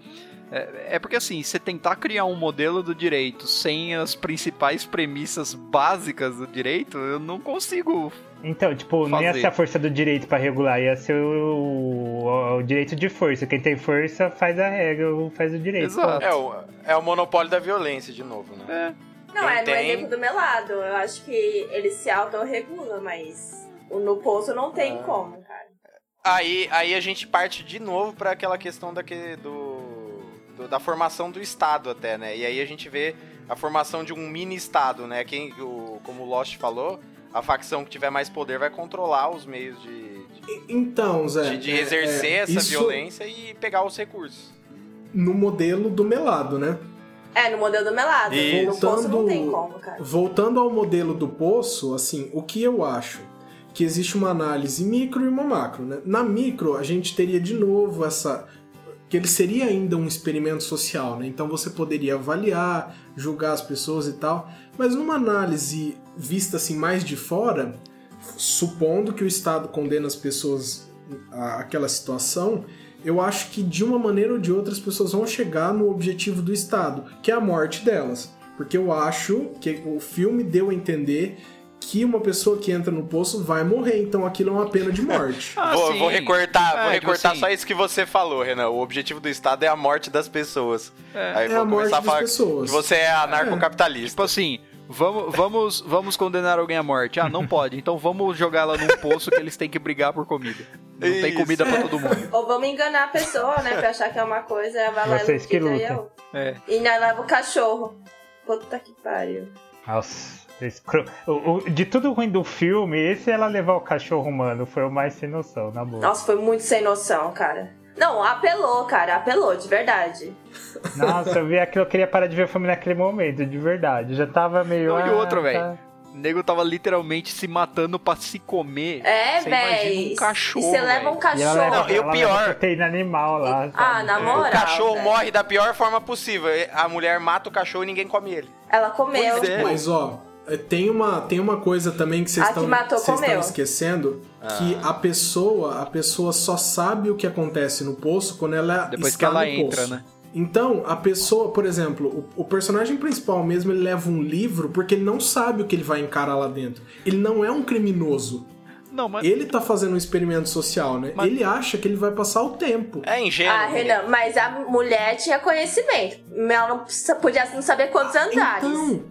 é, é porque assim, você tentar criar um modelo do direito sem as principais premissas básicas do direito, eu não consigo. Então, tipo, não ia Fazer. ser a força do direito pra regular, ia ser o, o- o direito de força. Quem tem força faz a regra ou faz o direito. Exato. É o, é o monopólio da violência, de novo, né? É, Não, Quem é no tem- exemplo do Melado. Eu acho que ele se autorregula, mas no poço não tem Ah. como, cara. Aí, aí a gente parte de novo pra aquela questão daquele, do, do- da formação do Estado até, né? E aí a gente vê a formação de um mini Estado, né? Quem, o, como o Lost falou, a facção que tiver mais poder vai controlar os meios de, de, Então, Zé. de- de é- exercer é, essa isso violência e pegar os recursos. No modelo do melado, né? É, no modelo do Melado. Isso. No poço não Voltando- tem como, cara. Voltando ao modelo do poço, assim, o que eu acho? Que existe uma análise micro e uma macro, né? Na micro, a gente teria de novo essa. Que ele seria ainda um experimento social, né? Então você poderia avaliar, julgar as pessoas e tal, mas numa análise vista assim mais de fora, supondo que o Estado condena as pessoas àquela situação, eu acho que de uma maneira ou de outra as pessoas vão chegar no objetivo do Estado, que é a morte delas. Porque eu acho que o filme deu a entender que uma pessoa que entra no poço vai morrer, então aquilo é uma pena de morte. Ah, vou, vou recortar, É, vou tipo recortar assim, só isso que você falou, Renan. O objetivo do Estado é a morte das pessoas. É. Aí É vou a morte começar a das falar pessoas. que você é anarcocapitalista. Tipo assim, vamos, vamos, vamos condenar alguém à morte. Ah, não pode. Então vamos jogar ela num poço que eles têm que brigar por comida. Não tem Isso. comida pra todo mundo. Ou vamos enganar a pessoa, né? Pra achar que é uma coisa, ela vai lá e Vocês que iludida e eu. É. E ainda leva o cachorro. Puta que pariu. Nossa. Escro- o- o- de tudo ruim do filme, esse ela levar o cachorro humano foi o mais sem noção, na boa. Nossa, foi muito sem noção, cara. Não, apelou, cara, apelou, de verdade. Nossa, eu vi aquilo, eu queria parar de ver o filme naquele momento, de verdade. Eu já tava meio. Não, e ah, outro, tá. velho. O nego tava literalmente se matando pra se comer. É, véi. um cachorro, E você leva um véi. E ela cachorro. leva, Não, e o pior- proteína animal lá. Ah, sabe? na É. moral. O cachorro velho. morre da pior forma possível. A mulher mata o cachorro e ninguém come ele. Ela comeu. Pois é. Mas ó, é, tem uma, tem uma coisa também que vocês que estão vocês esquecendo, que Ah. a pessoa, a pessoa só sabe o que acontece no poço quando ela Depois está que ela no entra, poço. né? Então, a pessoa, por exemplo, o, o personagem principal mesmo, ele leva um livro porque ele não sabe o que ele vai encarar lá dentro. Ele não é um criminoso. Não, mas. Ele tá fazendo um experimento social, né? Mas- Ele acha que ele vai passar o tempo. É ingênuo. Ah, Renan, mas a mulher tinha conhecimento. Ela não podia não saber quantos andares. Então,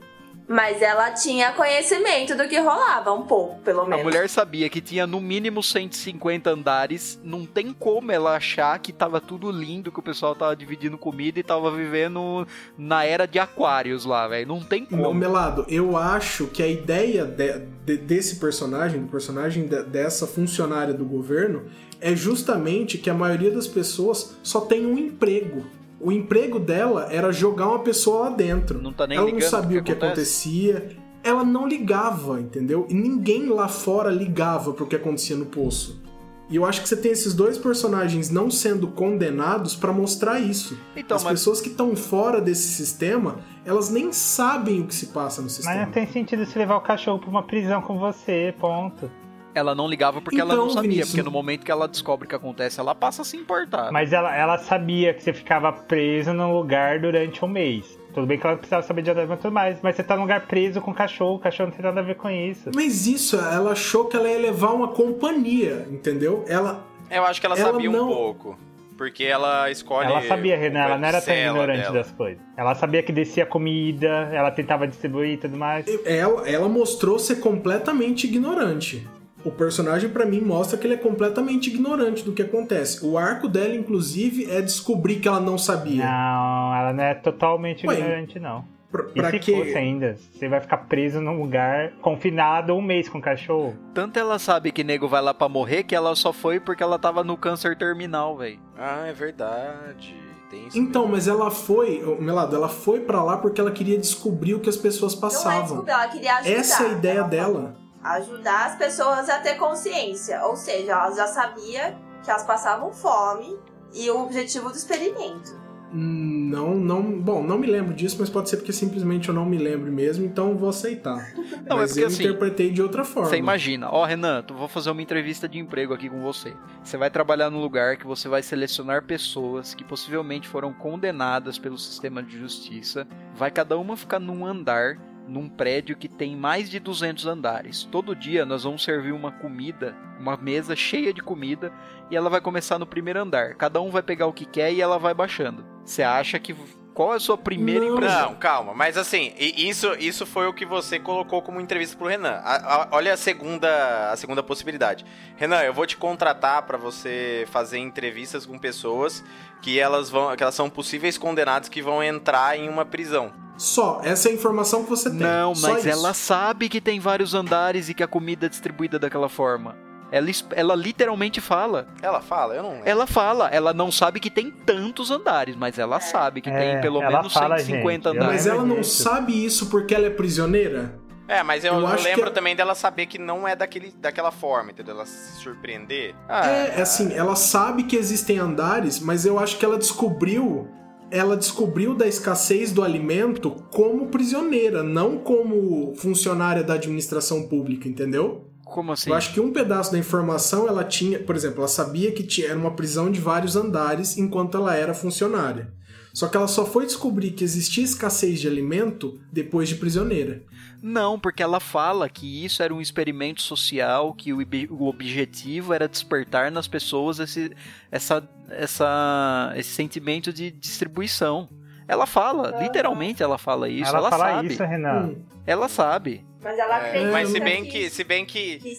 Mas ela tinha conhecimento do que rolava, um pouco, pelo A menos. mulher sabia que tinha no mínimo 150 andares. Não tem como ela achar que tava tudo lindo, que o pessoal tava dividindo comida e tava vivendo na era de aquários lá, velho. Não tem como. Melado, eu acho que a ideia de- de- desse personagem, do personagem de- dessa funcionária do governo, é justamente que a maioria das pessoas só tem um emprego. O emprego dela era jogar uma pessoa lá dentro. Não tá nem Ela não sabia o o que que acontecia. Ela não ligava, entendeu? E ninguém lá fora ligava pro que acontecia no poço. E eu acho que você tem esses dois personagens não sendo condenados pra mostrar isso. Então, As mas- pessoas que estão fora desse sistema, elas nem sabem o que se passa no Mas sistema. não tem sentido se levar o cachorro pra uma prisão com você, ponto. Ela não ligava porque ela Então, não sabia. Vinícius- Porque no momento que ela descobre o que acontece, ela passa a se importar. Mas ela, ela sabia que você ficava preso num lugar durante um mês. Tudo bem que ela precisava saber de andamento e tudo mais, mas você tá num lugar preso com cachorro, o cachorro não tem nada a ver com isso. Mas isso, ela achou que ela ia levar uma companhia, entendeu? Ela. Eu acho que ela, Ela sabia não- um pouco. Porque ela escolhe. Ela sabia, Renan, ela não era tão ignorante dela. das coisas. Ela sabia que descia comida, ela tentava distribuir e tudo mais. Ela, ela mostrou ser completamente ignorante. O personagem, pra mim, mostra que ele é completamente ignorante do que acontece. O arco dela, inclusive, é descobrir que ela não sabia. Não, ela não é totalmente Ué, ignorante, não. Pra, E pra se quê? fosse ainda, você vai ficar preso num lugar confinado um mês com cachorro. Tanto ela sabe que nego vai lá pra morrer que ela só foi porque ela tava no câncer terminal, velho. Ah, é verdade. Tem isso Então, mas ela foi, Melado, ela foi pra lá porque ela queria descobrir o que as pessoas Não é passavam. ela queria ajudar. Essa é a ideia ela falou. Ajudar as pessoas a ter consciência. Ou seja, ela já sabia que elas passavam fome e o objetivo do experimento. Não, não. Bom, não me lembro disso, mas pode ser porque simplesmente eu não me lembro mesmo, então vou aceitar. Não, é mas porque eu assim, interpretei de outra forma. Você imagina, ó Renan, tu vou fazer uma entrevista de emprego aqui com você. Você vai trabalhar num lugar que você vai selecionar pessoas que possivelmente foram condenadas pelo sistema de justiça. Vai cada uma ficar num andar, num prédio que tem mais de 200 andares. Todo dia nós vamos servir uma comida, uma mesa cheia de comida, e ela vai começar no primeiro andar. Cada um vai pegar o que quer e ela vai baixando. Você acha que qual é a sua primeira Não. impressão? Não, calma, mas assim, isso, isso foi o que você colocou como entrevista pro Renan. A- a- olha a segunda, a segunda possibilidade. Renan, eu vou te contratar pra você fazer entrevistas com pessoas que elas vão, que elas são possíveis condenados que vão entrar em uma prisão. Só, essa é a informação que você tem. Não, mas ela sabe que tem vários andares e que a comida é distribuída daquela forma. Ela, ela literalmente fala. Ela fala, eu não lembro. Ela fala. Ela não sabe que tem tantos andares, mas ela sabe que É, tem pelo menos fala, 150 gente, andares. Mas ela não sabe isso porque ela é prisioneira? É, mas eu, Eu eu acho lembro que- também dela saber que não é daquele, daquela forma, entendeu? Ela se surpreender. Ah, É, assim, ela sabe que existem andares, mas eu acho que ela descobriu. Ela descobriu da escassez do alimento como prisioneira, não como funcionária da administração pública, entendeu? Como assim? Eu acho que um pedaço da informação ela tinha, por exemplo, ela sabia que tinha, era uma prisão de vários andares enquanto ela era funcionária. Só que ela só foi descobrir que existia escassez de alimento depois de prisioneira. Não, porque ela fala que isso era um experimento social, que o, o objetivo era despertar nas pessoas esse, essa, essa, esse sentimento de distribuição. Ela fala, literalmente ela fala isso, ela, ela fala sabe. isso, Renan. Hum, Ela sabe. Mas ela É, acredita mas se bem que, se bem que, que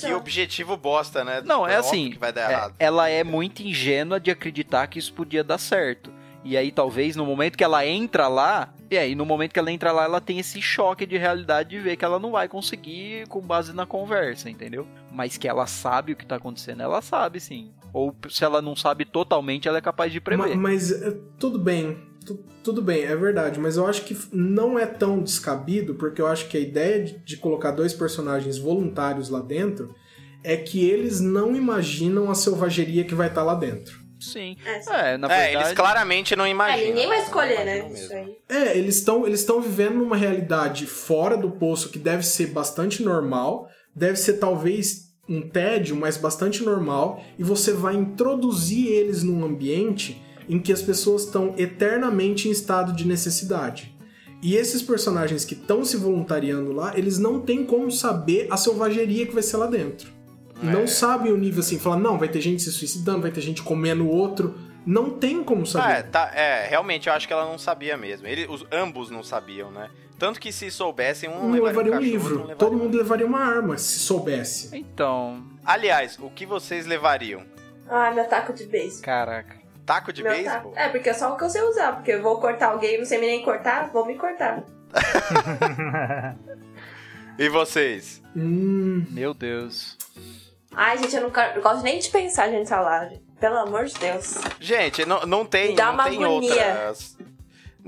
que objetivo bosta, né? Não, é óbvio assim. que vai dar é- errado. ela é muito ingênua de acreditar que isso podia dar certo. E aí, talvez, no momento que ela entra lá, e aí, no momento que ela entra lá, ela tem esse choque de realidade de ver que ela não vai conseguir com base na conversa, entendeu? Mas que ela sabe o que tá acontecendo, ela sabe sim. Ou se ela não sabe totalmente, ela é capaz de prever. Mas, é, tudo bem, tu- tudo bem, é verdade, mas eu acho que não é tão descabido, porque eu acho que a ideia de, de colocar dois personagens voluntários lá dentro é que eles não imaginam a selvageria que vai estar lá dentro. Sim. É, sim. É, na é, verdade. eles claramente não É, imaginam. ninguém vai escolher, né? Isso aí. É, eles estão eles estão vivendo numa realidade fora do poço que deve ser bastante normal, deve ser talvez um tédio, mas bastante normal, e você vai introduzir eles num ambiente em que as pessoas estão eternamente em estado de necessidade. E esses personagens que estão se voluntariando lá, eles não têm como saber a selvageria que vai ser lá dentro. Não sabem o nível assim, falar, não, vai ter gente se suicidando, vai ter gente comendo o outro. Não tem como Ah, é, saber. tá, é, realmente eu acho que ela não sabia mesmo. Ele, os, ambos não sabiam, né? Tanto que se soubessem, um não levaria levaria um cachorro, livro. outro não levaria Todo um mundo levaria uma arma, se soubesse. Então. Aliás, o que vocês levariam? Ah, meu taco de beisebol. Caraca. Taco de Meu beisebol? taco- É, porque é só o que eu sei usar. Porque eu vou cortar alguém, não sei nem cortar, vou me cortar. E vocês? Hum, Meu Deus. Ai, gente, eu não, quero- não gosto nem de pensar, gente, salário. Pelo amor de Deus. Gente, não, não tem, Me dá não uma tem agonia. outras.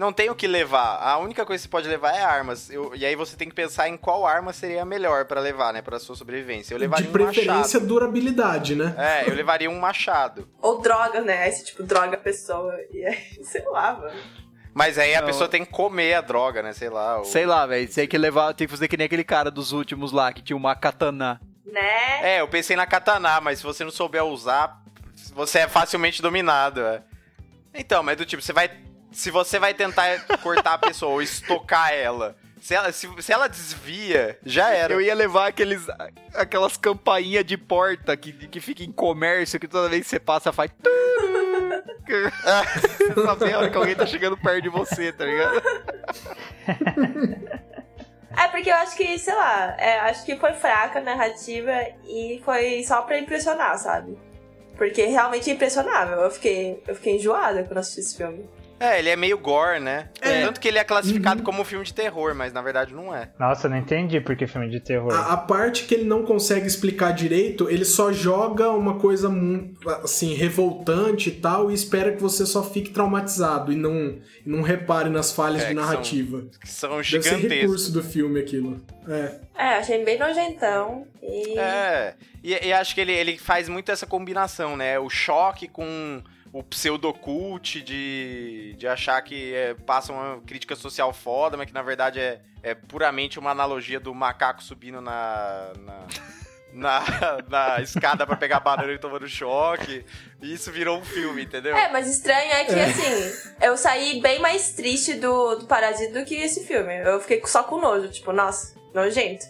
Não tem o que levar. A única coisa que você pode levar é armas. Eu- e aí você tem que pensar em qual arma seria a melhor pra levar, né? Pra sua sobrevivência. Eu levaria de um preferência, machado. durabilidade, né? É, eu levaria um machado. Ou droga, né? Esse tipo, droga a pessoa. E aí, sei lá, mano. Mas aí a Não. pessoa tem que comer a droga, né? Sei lá. ou- Sei lá, velho. Tem que levar. Tem que fazer que nem aquele cara dos últimos lá, que tinha uma katana. Né? É, eu pensei na katana, mas se você não souber usar, você é facilmente dominado, é. Então, mas do tipo, você vai. Se você vai tentar cortar a pessoa ou estocar ela, se ela, se, se ela desvia, já era. Eu ia levar aqueles, aquelas campainhas de porta que, que fica em comércio, que toda vez que você passa faz. você sabe a hora que alguém tá chegando perto de você, tá ligado? É porque eu acho que, sei lá, é, acho que foi fraca a narrativa e foi só pra impressionar, sabe? Porque realmente é impressionável. Eu fiquei, eu fiquei enjoada quando assisti esse filme. É, ele é meio gore, né? É. Tanto que ele é classificado como um filme de terror, mas na verdade não é. Nossa, não entendi por que filme de terror. A, a parte que ele não consegue explicar direito, ele só joga uma coisa assim, revoltante e tal, e espera que você só fique traumatizado e não, não repare nas falhas É, de que são narrativa. Que são Deve ser gigantescos. recurso do filme aquilo. É. É, achei bem nojentão. E. É, e, e acho que ele, ele faz muito essa combinação, né? O choque com o pseudocult de, de achar que é, passa uma crítica social foda, mas que na verdade é, é puramente uma analogia do macaco subindo na. na... Na, na escada pra pegar banana e tomando choque. E isso virou um filme, entendeu? É, mas estranho é que, assim, eu saí bem mais triste do, do Parasita do que esse filme. Eu fiquei só com nojo, tipo, nossa, nojento.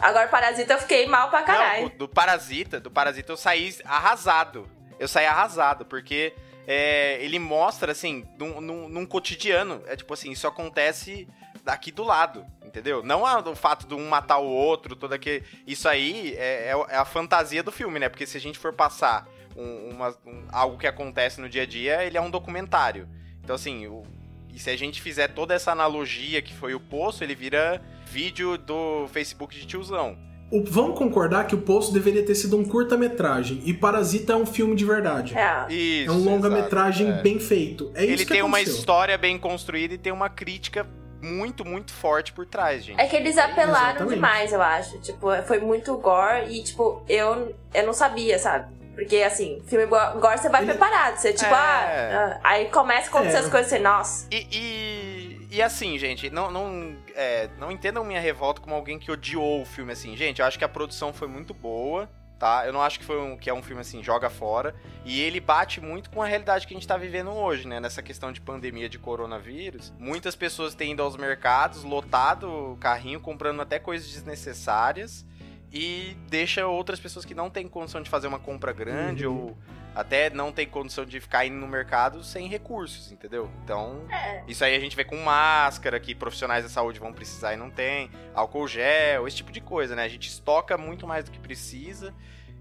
Agora, Parasita eu fiquei mal pra Não, caralho. do Parasita, do Parasita eu saí arrasado. Eu saí arrasado, porque é, ele mostra, assim, num, num- num cotidiano. É tipo assim, isso acontece daqui do lado, entendeu? Não o fato de um matar o outro, toda que Isso aí é, é- é a fantasia do filme, né? Porque se a gente for passar um- uma- um- algo que acontece no dia a dia, ele é um documentário. Então, assim, o- e se a gente fizer toda essa analogia que foi o poço, ele vira vídeo do Facebook de tiozão. O- vamos concordar que o Poço deveria ter sido um curta-metragem e Parasita é um filme de verdade. É. Isso, É um longa-metragem é. bem feito. É isso Ele que tem uma aconteceu. história bem construída e tem uma crítica muito, muito forte por trás, gente. É que eles apelaram Exatamente. demais, eu acho. Tipo, foi muito gore e, tipo, eu, eu não sabia, sabe? Porque, assim, filme go- gore você vai Ele- preparado. Você, tipo, É. ah, ah, aí começa a acontecer É. as coisas assim, nossa. E, e, e assim, gente, não, não, é, não entendam minha revolta como alguém que odiou o filme, assim. Gente, eu acho que a produção foi muito boa, tá? Eu não acho que, foi um, que é um filme, assim, joga fora. E ele bate muito com a realidade que a gente tá vivendo hoje, né? Nessa questão de pandemia de coronavírus. Muitas pessoas têm ido aos mercados, lotado o carrinho, comprando até coisas desnecessárias. E deixa outras pessoas que não têm condição de fazer uma compra grande Uhum. ou até não tem condição de ficar indo no mercado sem recursos, entendeu? Então, É. isso aí a gente vê com máscara, que profissionais da saúde vão precisar e não tem, álcool gel, esse tipo de coisa, né? A gente estoca muito mais do que precisa.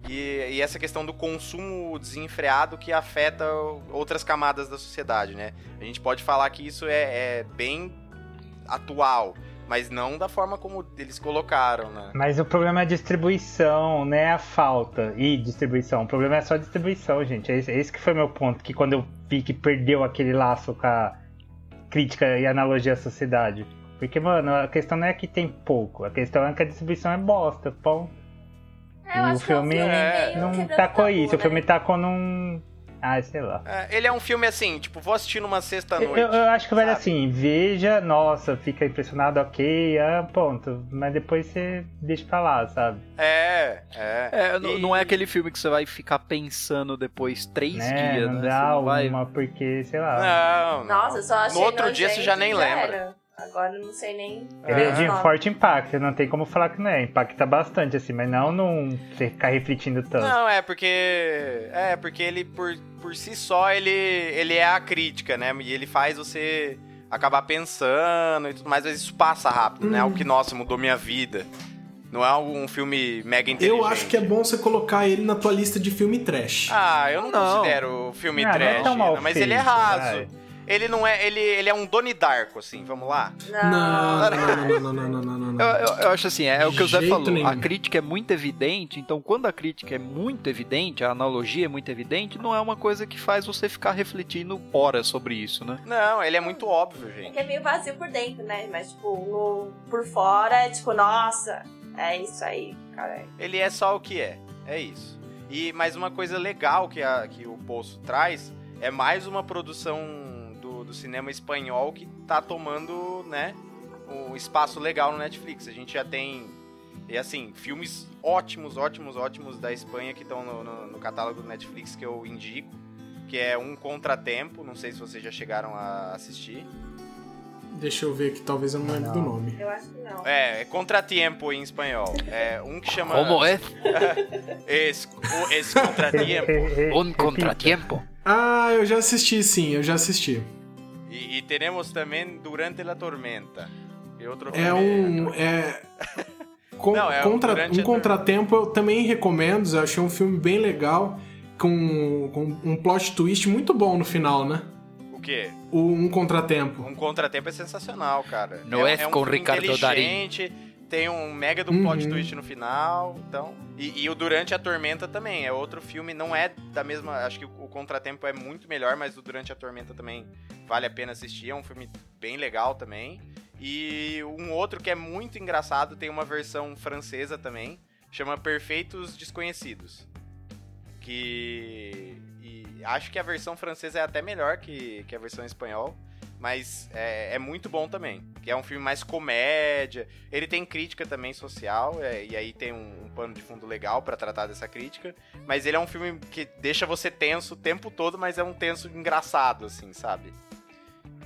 E, e essa questão do consumo desenfreado que afeta outras camadas da sociedade, né? A gente pode falar que isso é, é bem atual, Mas não da forma como eles colocaram, né? Mas o problema é a distribuição, não é a falta. E distribuição. O problema é só a distribuição, gente. Esse, esse que foi meu ponto. Que quando eu vi que perdeu aquele laço com a crítica e analogia à sociedade. Porque, mano, a questão não é que tem pouco. A questão é que a distribuição é bosta. Pão. É, E o é um filme meio não tacou tabu, isso. O né? filme tacou num. Ah, sei lá. É, ele é um filme assim, tipo, vou assistir numa Eu, sexta-noite. eu acho que vai sabe? assim, veja, nossa, fica impressionado, ok, ah, ponto. Mas depois você deixa pra lá, sabe? É, é. É, E- não é aquele filme que você vai ficar pensando depois três né? dias, não né? dá Você não vai... uma, porque, sei lá. Não, não. Nossa, eu só achei No outro dia você já nem lembra. era. Agora eu não sei nem. Ele é de forte impacto, não tem como falar que não é. Impacta bastante, assim, mas não num você ficar refletindo tanto. Não, é porque. É, porque ele, por, por si só, ele, ele é a crítica, né? E ele faz você acabar pensando e tudo mais, mas isso passa rápido, né? Hum. Algo que, nossa, mudou minha vida. Não é um filme mega inteligente. Eu acho que é bom você colocar ele na tua lista de filme trash. Ah, eu não, Não. considero filme não é trash, tão mal né? mas ele é feito, raso. vai ele não é. Ele, ele é um Doni Darko, assim, vamos lá? Não, não, não, não, não, não, não, eu, eu, eu, acho assim, é, é o que o Zé falou. Nenhum. A crítica é muito evidente, então quando a crítica é muito evidente, a analogia é muito evidente, não é uma coisa que faz você ficar refletindo horas sobre isso, né? Não, ele é muito óbvio, gente. É que é meio vazio por dentro, né? Mas, tipo, no, por fora, é tipo, nossa, é isso aí. Ele é só o que é. É isso. E mais uma coisa legal que, a, que o Poço traz é mais uma produção do, cinema espanhol que tá tomando, né, um espaço legal no Netflix. A gente já tem, e assim, filmes ótimos, ótimos, ótimos da Espanha que estão no, no- no catálogo do Netflix que eu indico. Que é Um Contratempo, não sei se vocês já chegaram a assistir. Deixa eu ver aqui, talvez eu não lembre do nome. Eu acho que não. É, é Contratiempo em espanhol. É um que chama... Como é? Es, o Es Contratiempo. Um contratiempo. Ah, eu já assisti, sim, eu já assisti. E, e teremos também Durante la Tormenta. E outro É um. É. con- Não, é contra- um a- contratempo eu também recomendo, eu achei um filme bem legal, com, com um plot twist muito bom no final, né? O quê? O Um Contratempo. Um Contratempo é sensacional, cara. Não é um com filme Ricardo Darín. Tem um mega do plot Uhum. twist no final, então... E, e o Durante a Tormenta também, é outro filme, não é da mesma... Acho que o, o Contratempo é muito melhor, mas o Durante a Tormenta também vale a pena assistir, é um filme bem legal também. E um outro que é muito engraçado, tem uma versão francesa também, chama Perfeitos Desconhecidos. Que... E acho que a versão francesa é até melhor que, que a versão em espanhol. Mas é, é muito bom também. Que é um filme mais comédia. Ele tem crítica também social. é, e aí tem um, um pano de fundo legal pra tratar dessa crítica. Mas ele é um filme que deixa você tenso o tempo todo, mas é um tenso engraçado, assim, sabe?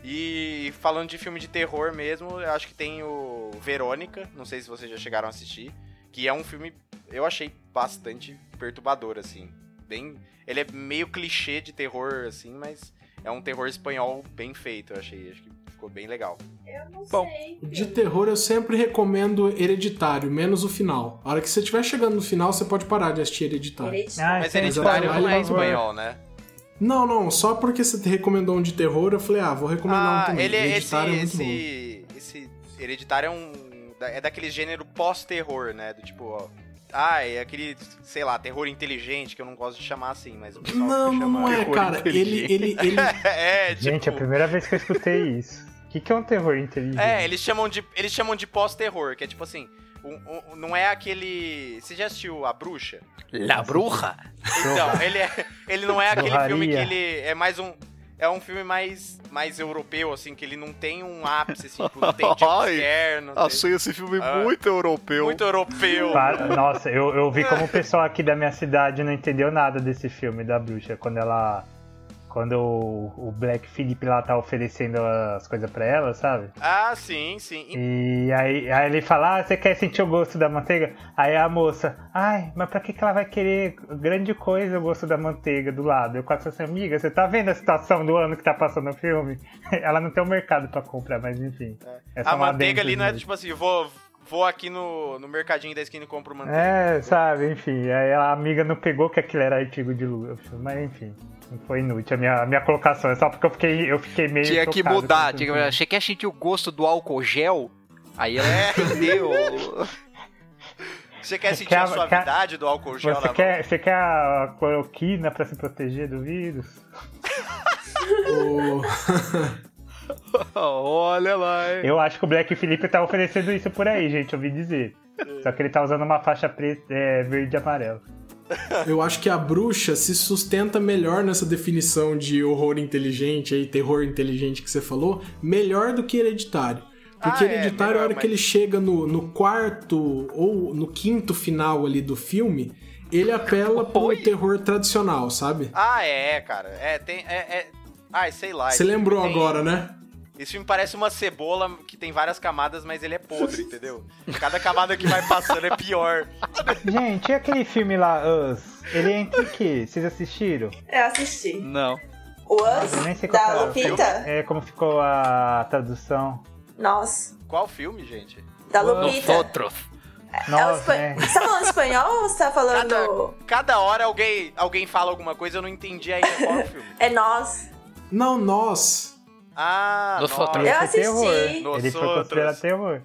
E falando de filme de terror mesmo, eu acho que tem o Verônica. Não sei se vocês já chegaram a assistir. Que é um filme, eu achei bastante perturbador, assim. Bem. Ele é meio clichê de terror, assim, mas é um terror espanhol bem feito, eu achei. Acho que ficou bem legal. Eu não Bom, sei. De terror eu sempre recomendo Hereditário, menos o final. A hora que você estiver chegando no final, você pode parar de assistir Hereditário. Ah, Mas esse é Hereditário não é espanhol, né? Não, não, só porque você recomendou um de terror, eu falei, ah, vou recomendar um Ah, também. ele é esse, Hereditário é muito bom. esse, esse Hereditário é um. É daquele gênero pós-terror, né? Do tipo, ó. Ah, é aquele, sei lá, terror inteligente, que eu não gosto de chamar assim, mas o pessoal Não, não, não é, cara. Ele, ele, ele, é, tipo. Gente, é a primeira vez que eu escutei isso. O que, que é um terror inteligente? É, eles chamam de, eles chamam de pós-terror, que é tipo assim, um- um- não é aquele. Você já assistiu A Bruxa? La Bruja. Então, ele, é, ele não é aquele filme que ele é mais um. É um filme mais, mais europeu, assim, que ele não tem um ápice, assim, tipo, não tem não tem... Achei esse filme Ah. muito europeu. Muito europeu. Para- Nossa, eu, eu vi como o pessoal aqui da minha cidade não entendeu nada desse filme da bruxa. Quando ela. Quando o, o Black Phillip lá tá oferecendo as coisas pra ela, sabe? Ah, sim, sim. E- aí, aí ele fala, ah, você quer sentir o gosto da manteiga? Aí a moça, ai, mas pra que, que ela vai querer grande coisa o gosto da manteiga do lado? Eu quase assim, amiga, você tá vendo a situação do ano que tá passando o filme? Ela não tem o mercado pra comprar, mas enfim. É A um manteiga ali não é tipo assim, vou, vou aqui no, no mercadinho da esquina e compro manteiga. É, sabe, enfim. Aí a amiga não pegou que aquilo era artigo de luxo, mas enfim. Foi inútil a minha, a minha colocação, é só porque eu fiquei, eu fiquei meio. Tinha que mudar. Tinha que... Você quer sentir o gosto do álcool gel? Aí ela entendeu. Você quer sentir quer- a suavidade do álcool gel Você na mão? quer, você quer a cloroquina pra se proteger do vírus? O- Olha lá, hein? Eu acho que o Black Felipe tá oferecendo isso por aí, gente, ouvi dizer. Só que ele tá usando uma faixa preta, é, verde e amarelo. Eu acho que a bruxa se sustenta melhor nessa definição de horror inteligente aí, terror inteligente que você falou, melhor do que hereditário. Porque Ah, é, hereditário, a melhor, hora que mas- ele chega no, no quarto ou no quinto final ali do filme, ele apela pro Oi. terror tradicional, sabe? Ah, é, cara. É, tem. É, é... Ai, sei lá. Você lembrou tem- agora, né? Esse filme parece uma cebola que tem várias camadas, mas ele é podre, entendeu? Cada camada que vai passando é pior. Gente, e aquele filme lá, Us? Ele entra em quê? Vocês assistiram? Eu assisti. Não. O Eu Us, nem sei qual da é Lupita? É, como ficou a tradução. Nossa, Qual filme, gente? da. Lupita. Nosotros. É o Nossa, espan- é. Você tá falando espanhol ou você tá falando... Cada, cada hora alguém, alguém fala alguma coisa, eu não entendi ainda qual é o filme. É nós. Não, nós. Ah, Nosotros. nossa. Eu Esse é terror. assisti. Ele foi considerado terror.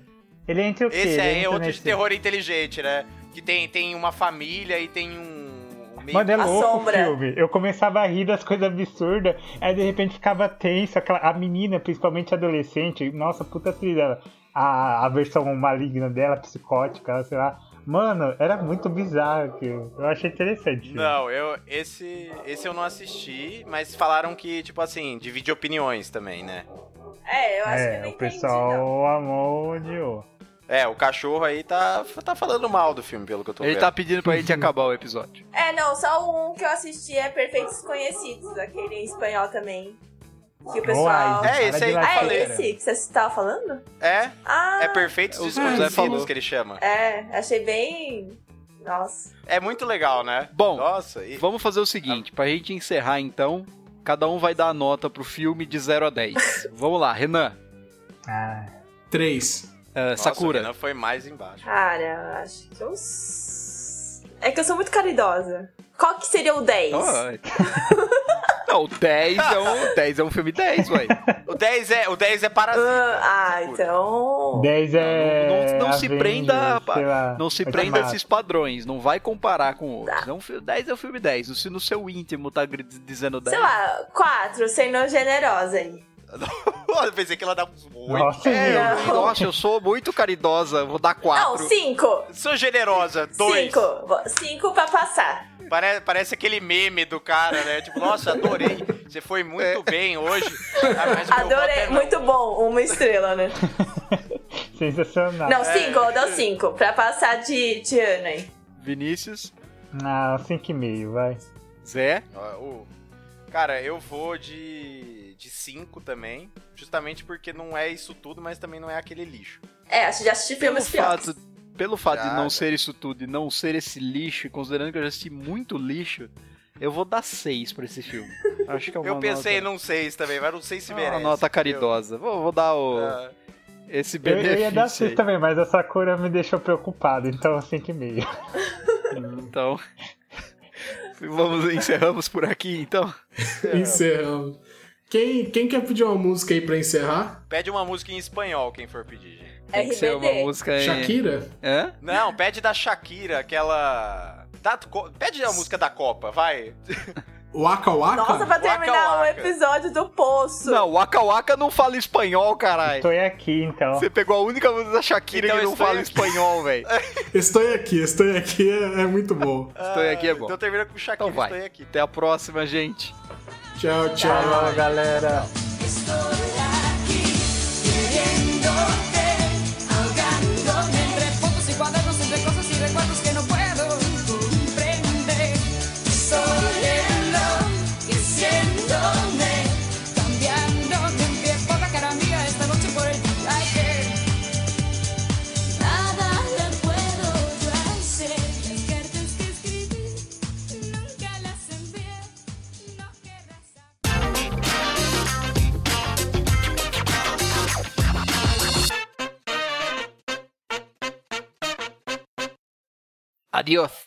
Ele entra o quê? Esse aí é entra outro de terror inteligente, né? Que tem, tem uma família e tem um. meio- Mano, é louco sombra. o filme. Eu começava a rir das coisas absurdas, aí de repente ficava tenso. Aquela, a menina, principalmente adolescente, nossa, puta trilha dela. A, a versão maligna dela, psicótica, sei lá. Mano, era muito bizarro aquilo. Eu achei interessante. Não, eu esse esse eu não assisti, mas falaram que tipo assim divide opiniões também, né? É, eu acho que eu É, não o entendi, pessoal não. amou, odiou. É, o cachorro aí tá tá falando mal do filme pelo que eu tô Ele vendo. tá pedindo pra gente acabar o episódio. É, não, só um que eu assisti é Perfeitos Desconhecidos, aquele em espanhol também. Que o pessoal... Uai, É, esse aí que eu Ah, é esse que você tava falando? É, Ah, é perfeitos desconhecidos falou. que ele chama. é, achei bem... Nossa. É muito legal, né? Bom, Nossa, e... Vamos fazer o seguinte, pra gente encerrar então, cada um vai dar a nota pro filme de 0 a 10. Vamos lá, Renan, Ah, Três. eh, Nossa, Sakura, Renan foi mais embaixo. Cara, acho que uns... É que eu sou muito caridosa. Qual que seria o 10? Oh, Não, o 10 é um, 10 é um filme 10, ué. O 10 é, o 10 é parasita. Ah, ah, Sakura. então... 10 é. Não- não- não se Avengers, prenda lá, Não se prenda a esses padrões, não vai comparar com outros. Tá. É um fi- 10 é um filme 10. Se no seu íntimo tá dizendo 10. Sei lá, 4, sendo generosa aí. eu pensei que ela dava uns 8. Nossa, É, eu, nossa, eu sou muito caridosa, vou dar 4. Não, 5. Sou generosa, 2. 5. 5 pra passar. Parece, parece aquele meme do cara, né? Tipo, nossa, adorei. Você foi muito bem hoje. Ah, Adorei, é não. muito bom. Uma estrela, né? Sensacional. Não, 5, eu dou 5. Pra passar de, de ano aí. Vinícius, Ah, 5,5, vai. Zé, o- Cara, eu vou de de 5 também, justamente porque não é isso tudo, mas também não é aquele lixo. É, acho que já assisti filmes piores. Pelo fato de não ser isso tudo e não ser esse lixo, e considerando que eu já assisti muito lixo, eu vou dar 6 pra esse filme. Acho que é uma eu pensei nota, num 6 também, mas não sei se é merece. uma nota caridosa. Vou, vou dar o? Ah, esse Eu, benefício. eu ia dar aí. 6 também, mas a Sakura me deixou preocupado, então 5,5. Então, vamos encerramos por aqui, então. Encerramos. Quem, quem quer pedir uma música aí pra encerrar? Pede uma música em espanhol, quem for pedir, gente. Tem que ser uma RBD. música em... Shakira? Hã? Não, pede da Shakira, aquela. Da Pede a música da Copa, vai. Waka Waka? Nossa, pra terminar Waka o Waka. episódio do Poço. Não, Waka Waka não fala espanhol, caralho. Estou aqui, então. Você pegou a única música da Shakira Então que não fala aqui. espanhol, velho. Estou aqui, estou aqui é, é muito bom. Estou aqui é bom. Então termina com Shakira, Então vai. estou aqui. Até a próxima, gente. Tchau, tchau. Falou, galera. Estoy aquí queriéndote, ahogándome Adiós.